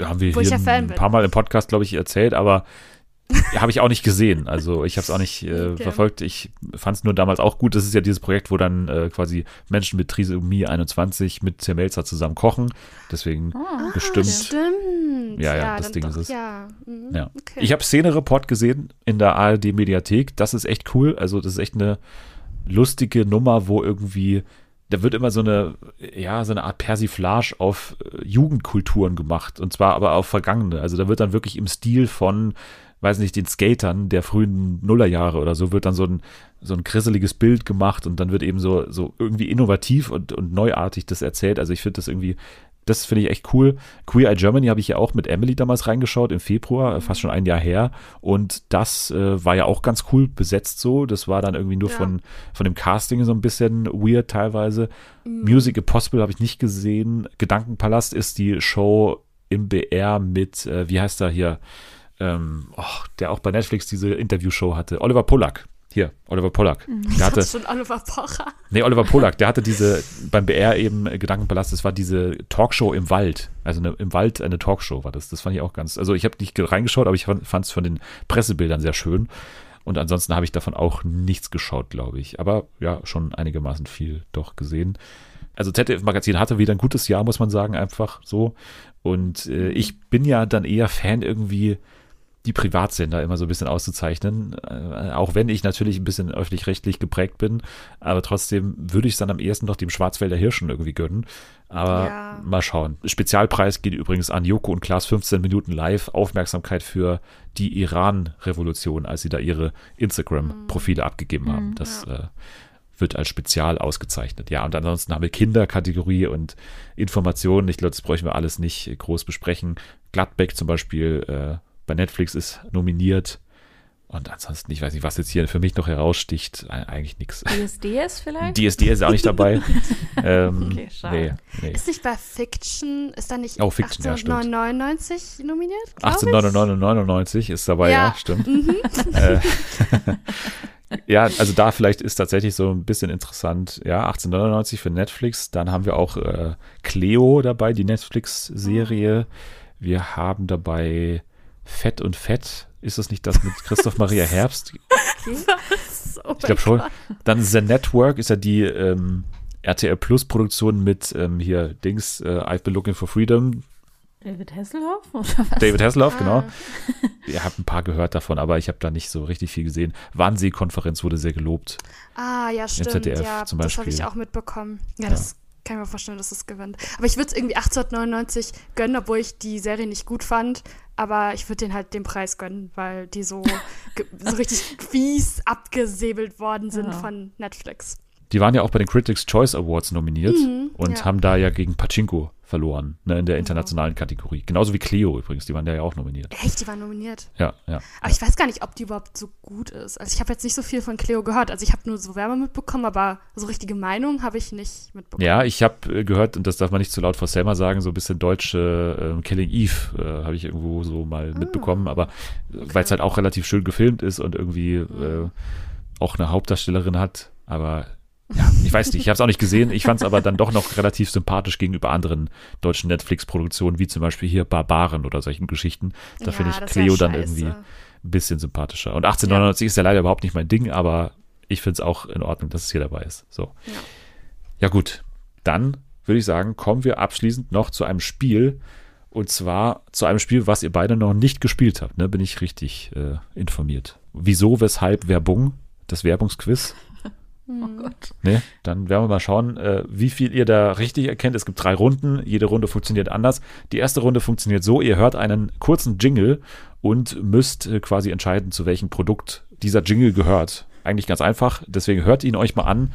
haben wir hier ein paar Mal im Podcast, glaube ich, erzählt, aber habe ich auch nicht gesehen. Also ich habe es auch nicht äh, verfolgt. Ich fand es nur damals auch gut. Das ist ja dieses Projekt, wo dann äh, quasi Menschen mit Trisomie 21 mit Tim Melzer zusammen kochen. Deswegen oh, bestimmt. Stimmt. Ja, ja, ja das Ding doch, ist es. Ja. Mhm. ja. Okay. Ich habe Szene-Report gesehen in der ARD-Mediathek. Das ist echt cool. Also das ist echt eine lustige Nummer, wo irgendwie da wird immer so eine, ja, so eine Art Persiflage auf äh, Jugendkulturen gemacht. Und zwar aber auf vergangene. Also da wird dann wirklich im Stil von weiß nicht, den Skatern der frühen Nullerjahre oder so, wird dann so ein, so ein grisseliges Bild gemacht und dann wird eben so, so irgendwie innovativ und, und neuartig das erzählt. Also ich finde das irgendwie, das finde ich echt cool. Queer Eye Germany habe ich ja auch mit Emily damals reingeschaut im Februar, fast schon ein Jahr her. Und das äh, war ja auch ganz cool besetzt so. Das war dann irgendwie nur ja. von, von dem Casting so ein bisschen weird teilweise. Mhm. Music Impossible habe ich nicht gesehen. Gedankenpalast ist die Show im BR mit, äh, wie heißt er hier? Ähm, oh, der auch bei Netflix diese Interviewshow hatte, Oliver Pollack. Hier, Oliver Pollack. Mhm. Der hatte, schon Oliver Pocher. Nee, Oliver Pollack, der hatte diese, beim BR eben Gedankenpalast, das war diese Talkshow im Wald. Also eine, im Wald eine Talkshow war das. Das fand ich auch ganz, also ich habe nicht reingeschaut, aber ich fand es von den Pressebildern sehr schön. Und ansonsten habe ich davon auch nichts geschaut, glaube ich. Aber ja, schon einigermaßen viel doch gesehen. Also ZDF Magazin hatte wieder ein gutes Jahr, muss man sagen, einfach so. Und äh, ich bin ja dann eher Fan irgendwie die Privatsender immer so ein bisschen auszuzeichnen. Äh, auch wenn ich natürlich ein bisschen öffentlich-rechtlich geprägt bin, aber trotzdem würde ich es dann am ehesten noch dem Schwarzwälder Hirschen irgendwie gönnen. Aber ja. mal schauen. Spezialpreis geht übrigens an Joko und Klaas 15 Minuten live. Aufmerksamkeit für die Iran-Revolution, als sie da ihre Instagram-Profile mhm. abgegeben haben. Mhm, das ja. äh, wird als Spezial ausgezeichnet. Ja, und ansonsten haben wir Kinderkategorie und Informationen. Ich glaube, das bräuchten wir alles nicht groß besprechen. Gladbeck zum Beispiel äh, bei Netflix ist nominiert. Und ansonsten, ich weiß nicht, was jetzt hier für mich noch heraussticht. Eigentlich nichts. DSDS vielleicht? DSDS ist auch nicht dabei. ähm, okay, schade. Nee, nee. Ist nicht bei Fiction, ist da nicht oh, Fiction, 1899 ja, nominiert? 1899 ist dabei, ja, ja stimmt. Mhm. Äh, ja, also da vielleicht ist tatsächlich so ein bisschen interessant. Ja, 1899 für Netflix. Dann haben wir auch äh, Cleo dabei, die Netflix-Serie. Wir haben dabei Fett und Fett. Ist das nicht das mit Christoph Maria Herbst? Was? Oh ich glaube schon. Dann The Network ist ja die ähm, RTL Plus Produktion mit ähm, hier Dings, äh, I've been looking for freedom. David Hasselhoff? David Hasselhoff, genau. ah. genau. Ihr habt ein paar gehört davon, aber ich habe da nicht so richtig viel gesehen. Wannsee-Konferenz wurde sehr gelobt. Ah, ja, stimmt. ZDF ja, zum Beispiel. das habe ich auch mitbekommen. Ja, ja. das kann ich mir vorstellen, dass es gewinnt. Aber ich würde es irgendwie 1899 gönnen, obwohl ich die Serie nicht gut fand. Aber ich würde den halt den Preis gönnen, weil die so, so richtig fies abgesäbelt worden sind ja. von Netflix. Die waren ja auch bei den Critics' Choice Awards nominiert mhm, und ja. haben da ja gegen Pachinko verloren, ne, in der internationalen Kategorie. Genauso wie Cleo übrigens, die waren ja auch nominiert. Echt, die waren nominiert? Ja, ja. Aber ja. ich weiß gar nicht, ob die überhaupt so gut ist. Also ich habe jetzt nicht so viel von Cleo gehört. Also ich habe nur so Werbung mitbekommen, aber so richtige Meinung habe ich nicht mitbekommen. Ja, ich habe äh, gehört, und das darf man nicht zu laut vor Selma sagen, so ein bisschen deutsche äh, Killing Eve äh, habe ich irgendwo so mal ah, mitbekommen, aber okay. weil es halt auch relativ schön gefilmt ist und irgendwie mhm. äh, auch eine Hauptdarstellerin hat, aber ja, ich weiß nicht, ich habe es auch nicht gesehen. Ich fand es aber dann doch noch relativ sympathisch gegenüber anderen deutschen Netflix-Produktionen, wie zum Beispiel hier Barbaren oder solchen Geschichten. Da ja, finde ich Cleo dann irgendwie ein bisschen sympathischer. Und 1899 ja. ist ja leider überhaupt nicht mein Ding, aber ich finde es auch in Ordnung, dass es hier dabei ist. So. Ja, ja gut, dann würde ich sagen, kommen wir abschließend noch zu einem Spiel. Und zwar zu einem Spiel, was ihr beide noch nicht gespielt habt. Ne? Bin ich richtig äh, informiert. Wieso, weshalb, Werbung? Das Werbungsquiz. Oh mhm. Gott. Ne? Dann werden wir mal schauen, äh, wie viel ihr da richtig erkennt. Es gibt drei Runden. Jede Runde funktioniert anders. Die erste Runde funktioniert so: Ihr hört einen kurzen Jingle und müsst äh, quasi entscheiden, zu welchem Produkt dieser Jingle gehört. eigentlich ganz einfach. Deswegen hört ihn euch mal an.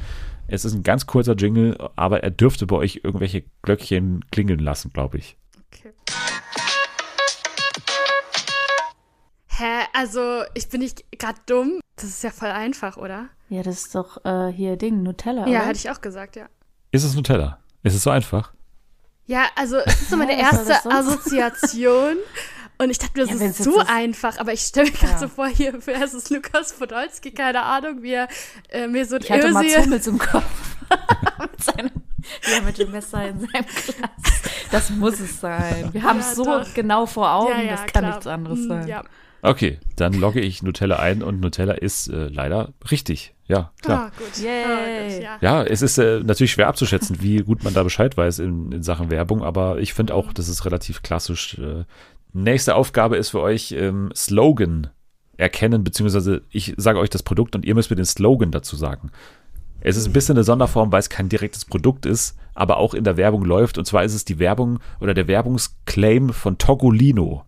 Es ist ein ganz kurzer Jingle, aber er dürfte bei euch irgendwelche Glöckchen klingeln lassen, glaube ich. Okay. Hä, also ich bin nicht gerade dumm. Das ist ja voll einfach, oder? Ja, das ist doch äh, hier Ding, Nutella. Ja, oder? hatte ich auch gesagt, ja. Ist es Nutella? Ist es so einfach? Ja, also es ist so meine erste? Assoziation. Und ich dachte mir, das Ja, ist so ist- einfach, aber ich stelle mir gerade Ja. so vor, hier, wer ist es? Lukas Podolski, keine Ahnung, wie er äh, mir so Ich hatte mal Özil- Hummels im Kopf. mit seinem, ja, mit dem Messer in seinem Glas. Das muss es sein. Wir haben es Ja, so doch. genau vor Augen, Ja, ja, das kann klar. nichts anderes Mm, sein. Ja. Okay, dann logge ich Nutella ein und Nutella ist äh, leider richtig. Ja, klar. Ah, gut. Yay. Ah, gut, ja. Ja, es ist äh, natürlich schwer abzuschätzen, wie gut man da Bescheid weiß in, in Sachen Werbung, aber ich finde auch, das ist relativ klassisch. Äh, nächste Aufgabe ist für euch ähm, Slogan erkennen, beziehungsweise ich sage euch das Produkt und ihr müsst mir den Slogan dazu sagen. Es ist ein bisschen eine Sonderform, weil es kein direktes Produkt ist, aber auch in der Werbung läuft. Und zwar ist es die Werbung oder der Werbungsclaim von Togolino.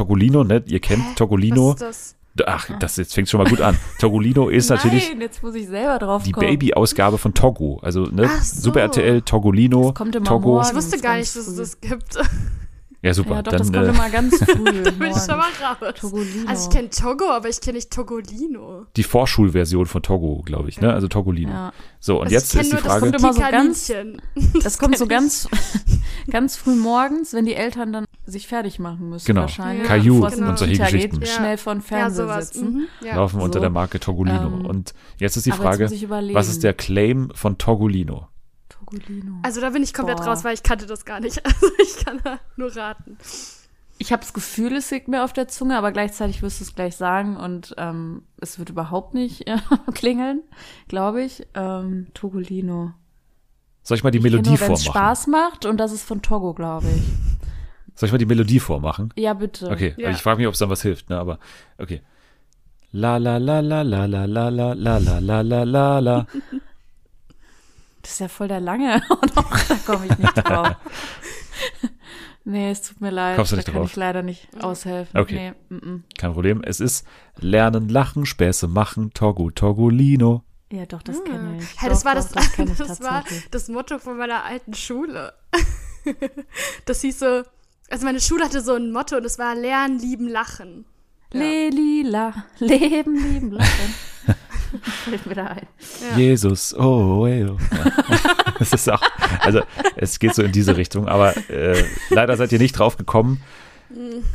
Togolino, ne? Ihr kennt Togolino. Was ist das? Ach, das jetzt fängt schon mal gut an. Togolino ist natürlich Nein, jetzt muss ich selber drauf die. Baby-Ausgabe von Togo. Also ne, Ach so. Super RTL, Togolino, Das kommt immer Togo. morgens. Ich wusste gar nicht, dass es das gibt. Ja, super. Ja, doch, Dann das kommt äh, immer ganz früh. da bin ich schon mal raus. Togolino. Also ich kenne Togo, aber ich kenne nicht Togolino. die Vorschulversion von Togo, glaube ich. Ne? Also Togolino. Ja. So, und Also jetzt ist die Frage. kommt immer so ganz-. Das kommt so ganz, ganz früh morgens, wenn die Eltern dann sich fertig machen müssen. Genau. Wahrscheinlich. Caillou es in die und solche Kita Geschichten. Geht, Ja. schnell von Ja, Fernseher sowas. sitzen. Mhm. Ja. laufen unter So. der Marke Togolino. Ähm, und jetzt ist die Frage, was ist der Claim von Togolino? Togolino. Also da bin ich komplett Boah. raus, weil ich kannte das gar nicht. Also ich kann da nur raten. Ich habe das Gefühl, es liegt mir auf der Zunge, aber gleichzeitig wirst du es gleich sagen und ähm, es wird überhaupt nicht äh, klingeln, glaube ich. Ähm, Togolino. Soll ich mal die Ich Melodie nur, vormachen? Spaß macht und das ist von Togo, glaube ich. Soll ich mal die Melodie vormachen? Ja, bitte. Okay, Ja. also ich frage mich, ob es dann was hilft, ne? Aber okay. La la la la la la la la la la la la la la. Das ist ja voll der lange und auch da komme ich nicht drauf. nee, es tut mir leid. Kommst du da nicht kann drauf? ich leider nicht aushelfen. Okay. Nee, mm, mm. Kein Problem. Es ist Lernen, Lachen, Späße machen, Togo, Togolino. Ja, doch, das kenne ich. Hey, das Doch, war doch, das, das, kenn ich das war das Motto von meiner alten Schule. das hieß so, also meine Schule hatte so ein Motto und es war Lernen, Lieben, Lachen. Lelila, Leben, lieben, lachen. Fällt mir da ein. Ja. Jesus, oh, oh, oh. Ja. Es ist auch, also es geht so in diese Richtung, aber äh, leider seid ihr nicht drauf gekommen.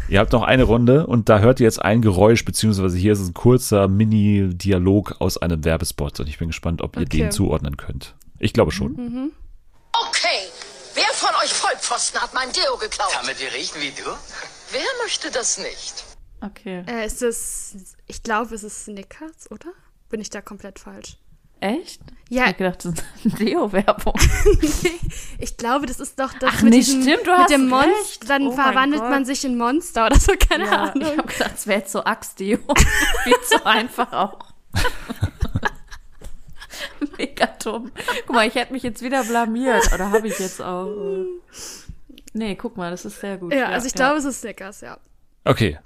Ihr habt noch eine Runde und da hört ihr jetzt ein Geräusch, beziehungsweise hier ist es ein kurzer Mini-Dialog aus einem Werbespot und ich bin gespannt, ob ihr Okay. den zuordnen könnt. Ich glaube schon. Okay, wer von euch Vollpfosten hat mein Deo geklaut? Damit wir riechen wie du? Wer möchte das nicht? Okay. Äh, ist es, ich glaube, es ist Snickers, oder? Bin ich da komplett falsch? Echt? Ja, Ich hab gedacht, das ist eine Deo-Werbung. ich glaube, das ist doch das Ach mit, nee, diesem, stimmt, du mit hast dem Monster. Dann Oh verwandelt man sich in Monster oder so, keine Ja, ich Ahnung. hab gedacht, es wäre jetzt so Axt-Deo. Viel zu einfach auch. Mega dumm. Guck mal, ich hätte mich jetzt wieder blamiert. Oder habe ich jetzt auch? Nee, guck mal, das ist sehr gut. Ja, also ich glaube, es ist Snickers, ja. Okay.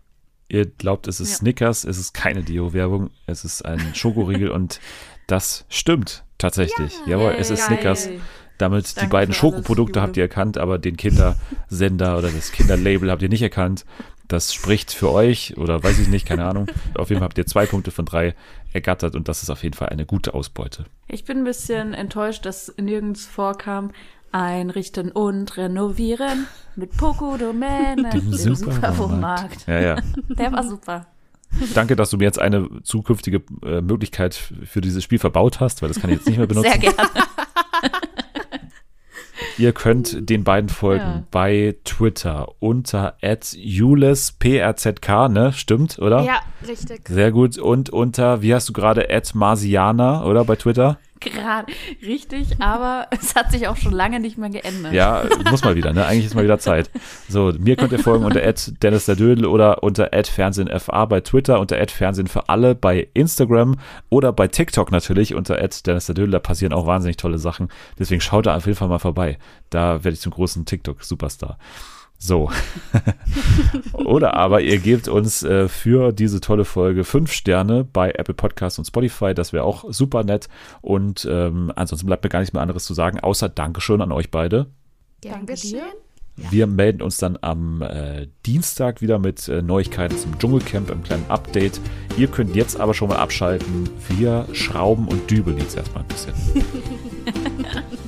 Ihr glaubt, es ist Ja. Snickers, es ist keine Dio-Werbung, es ist ein Schokoriegel und das stimmt tatsächlich. Jawohl, es ist Geil. Snickers. Damit die Danke beiden für alles, Schokoprodukte habt ihr erkannt, aber den Kindersender oder das Kinderlabel habt ihr nicht erkannt. Das spricht für euch oder weiß ich nicht, keine Ahnung. Auf jeden Fall habt ihr zwei Punkte von drei ergattert und das ist auf jeden Fall eine gute Ausbeute. Ich bin ein bisschen enttäuscht, dass nirgends vorkam. Einrichten und renovieren mit Poco-Domäne Dem im Supermarkt. Supermarkt. Ja, ja. Der war super. Danke, dass du mir jetzt eine zukünftige äh, Möglichkeit für dieses Spiel verbaut hast, weil das kann ich jetzt nicht mehr benutzen. Sehr gerne. Ihr könnt den beiden folgen Ja. bei Twitter unter @julesprZK, ne? Stimmt, oder? Ja, richtig. Sehr gut. Und unter, wie hast du gerade, Marsiana, oder bei Twitter? Gerade richtig, aber es hat sich auch schon lange nicht mehr geändert. Ja, muss mal wieder, ne? Eigentlich ist mal wieder Zeit. So, mir könnt ihr folgen unter Dennis der Dödel oder unter FernsehenFA bei Twitter, unter Fernsehen für alle bei Instagram oder bei TikTok natürlich unter Dennis der Dödel. Da passieren auch wahnsinnig tolle Sachen. Deswegen schaut da auf jeden Fall mal vorbei. Da werde ich zum großen TikTok-Superstar. So. Oder aber ihr gebt uns äh, für diese tolle Folge fünf Sterne bei Apple Podcasts und Spotify. Das wäre auch super nett. Und ähm, ansonsten bleibt mir gar nichts mehr anderes zu sagen, außer Dankeschön an euch beide. Gern Danke geschehen. dir. Wir melden uns dann am äh, Dienstag wieder mit äh, Neuigkeiten zum Dschungelcamp im kleinen Update. Ihr könnt jetzt aber schon mal abschalten. Wir schrauben und dübeln jetzt erstmal ein bisschen.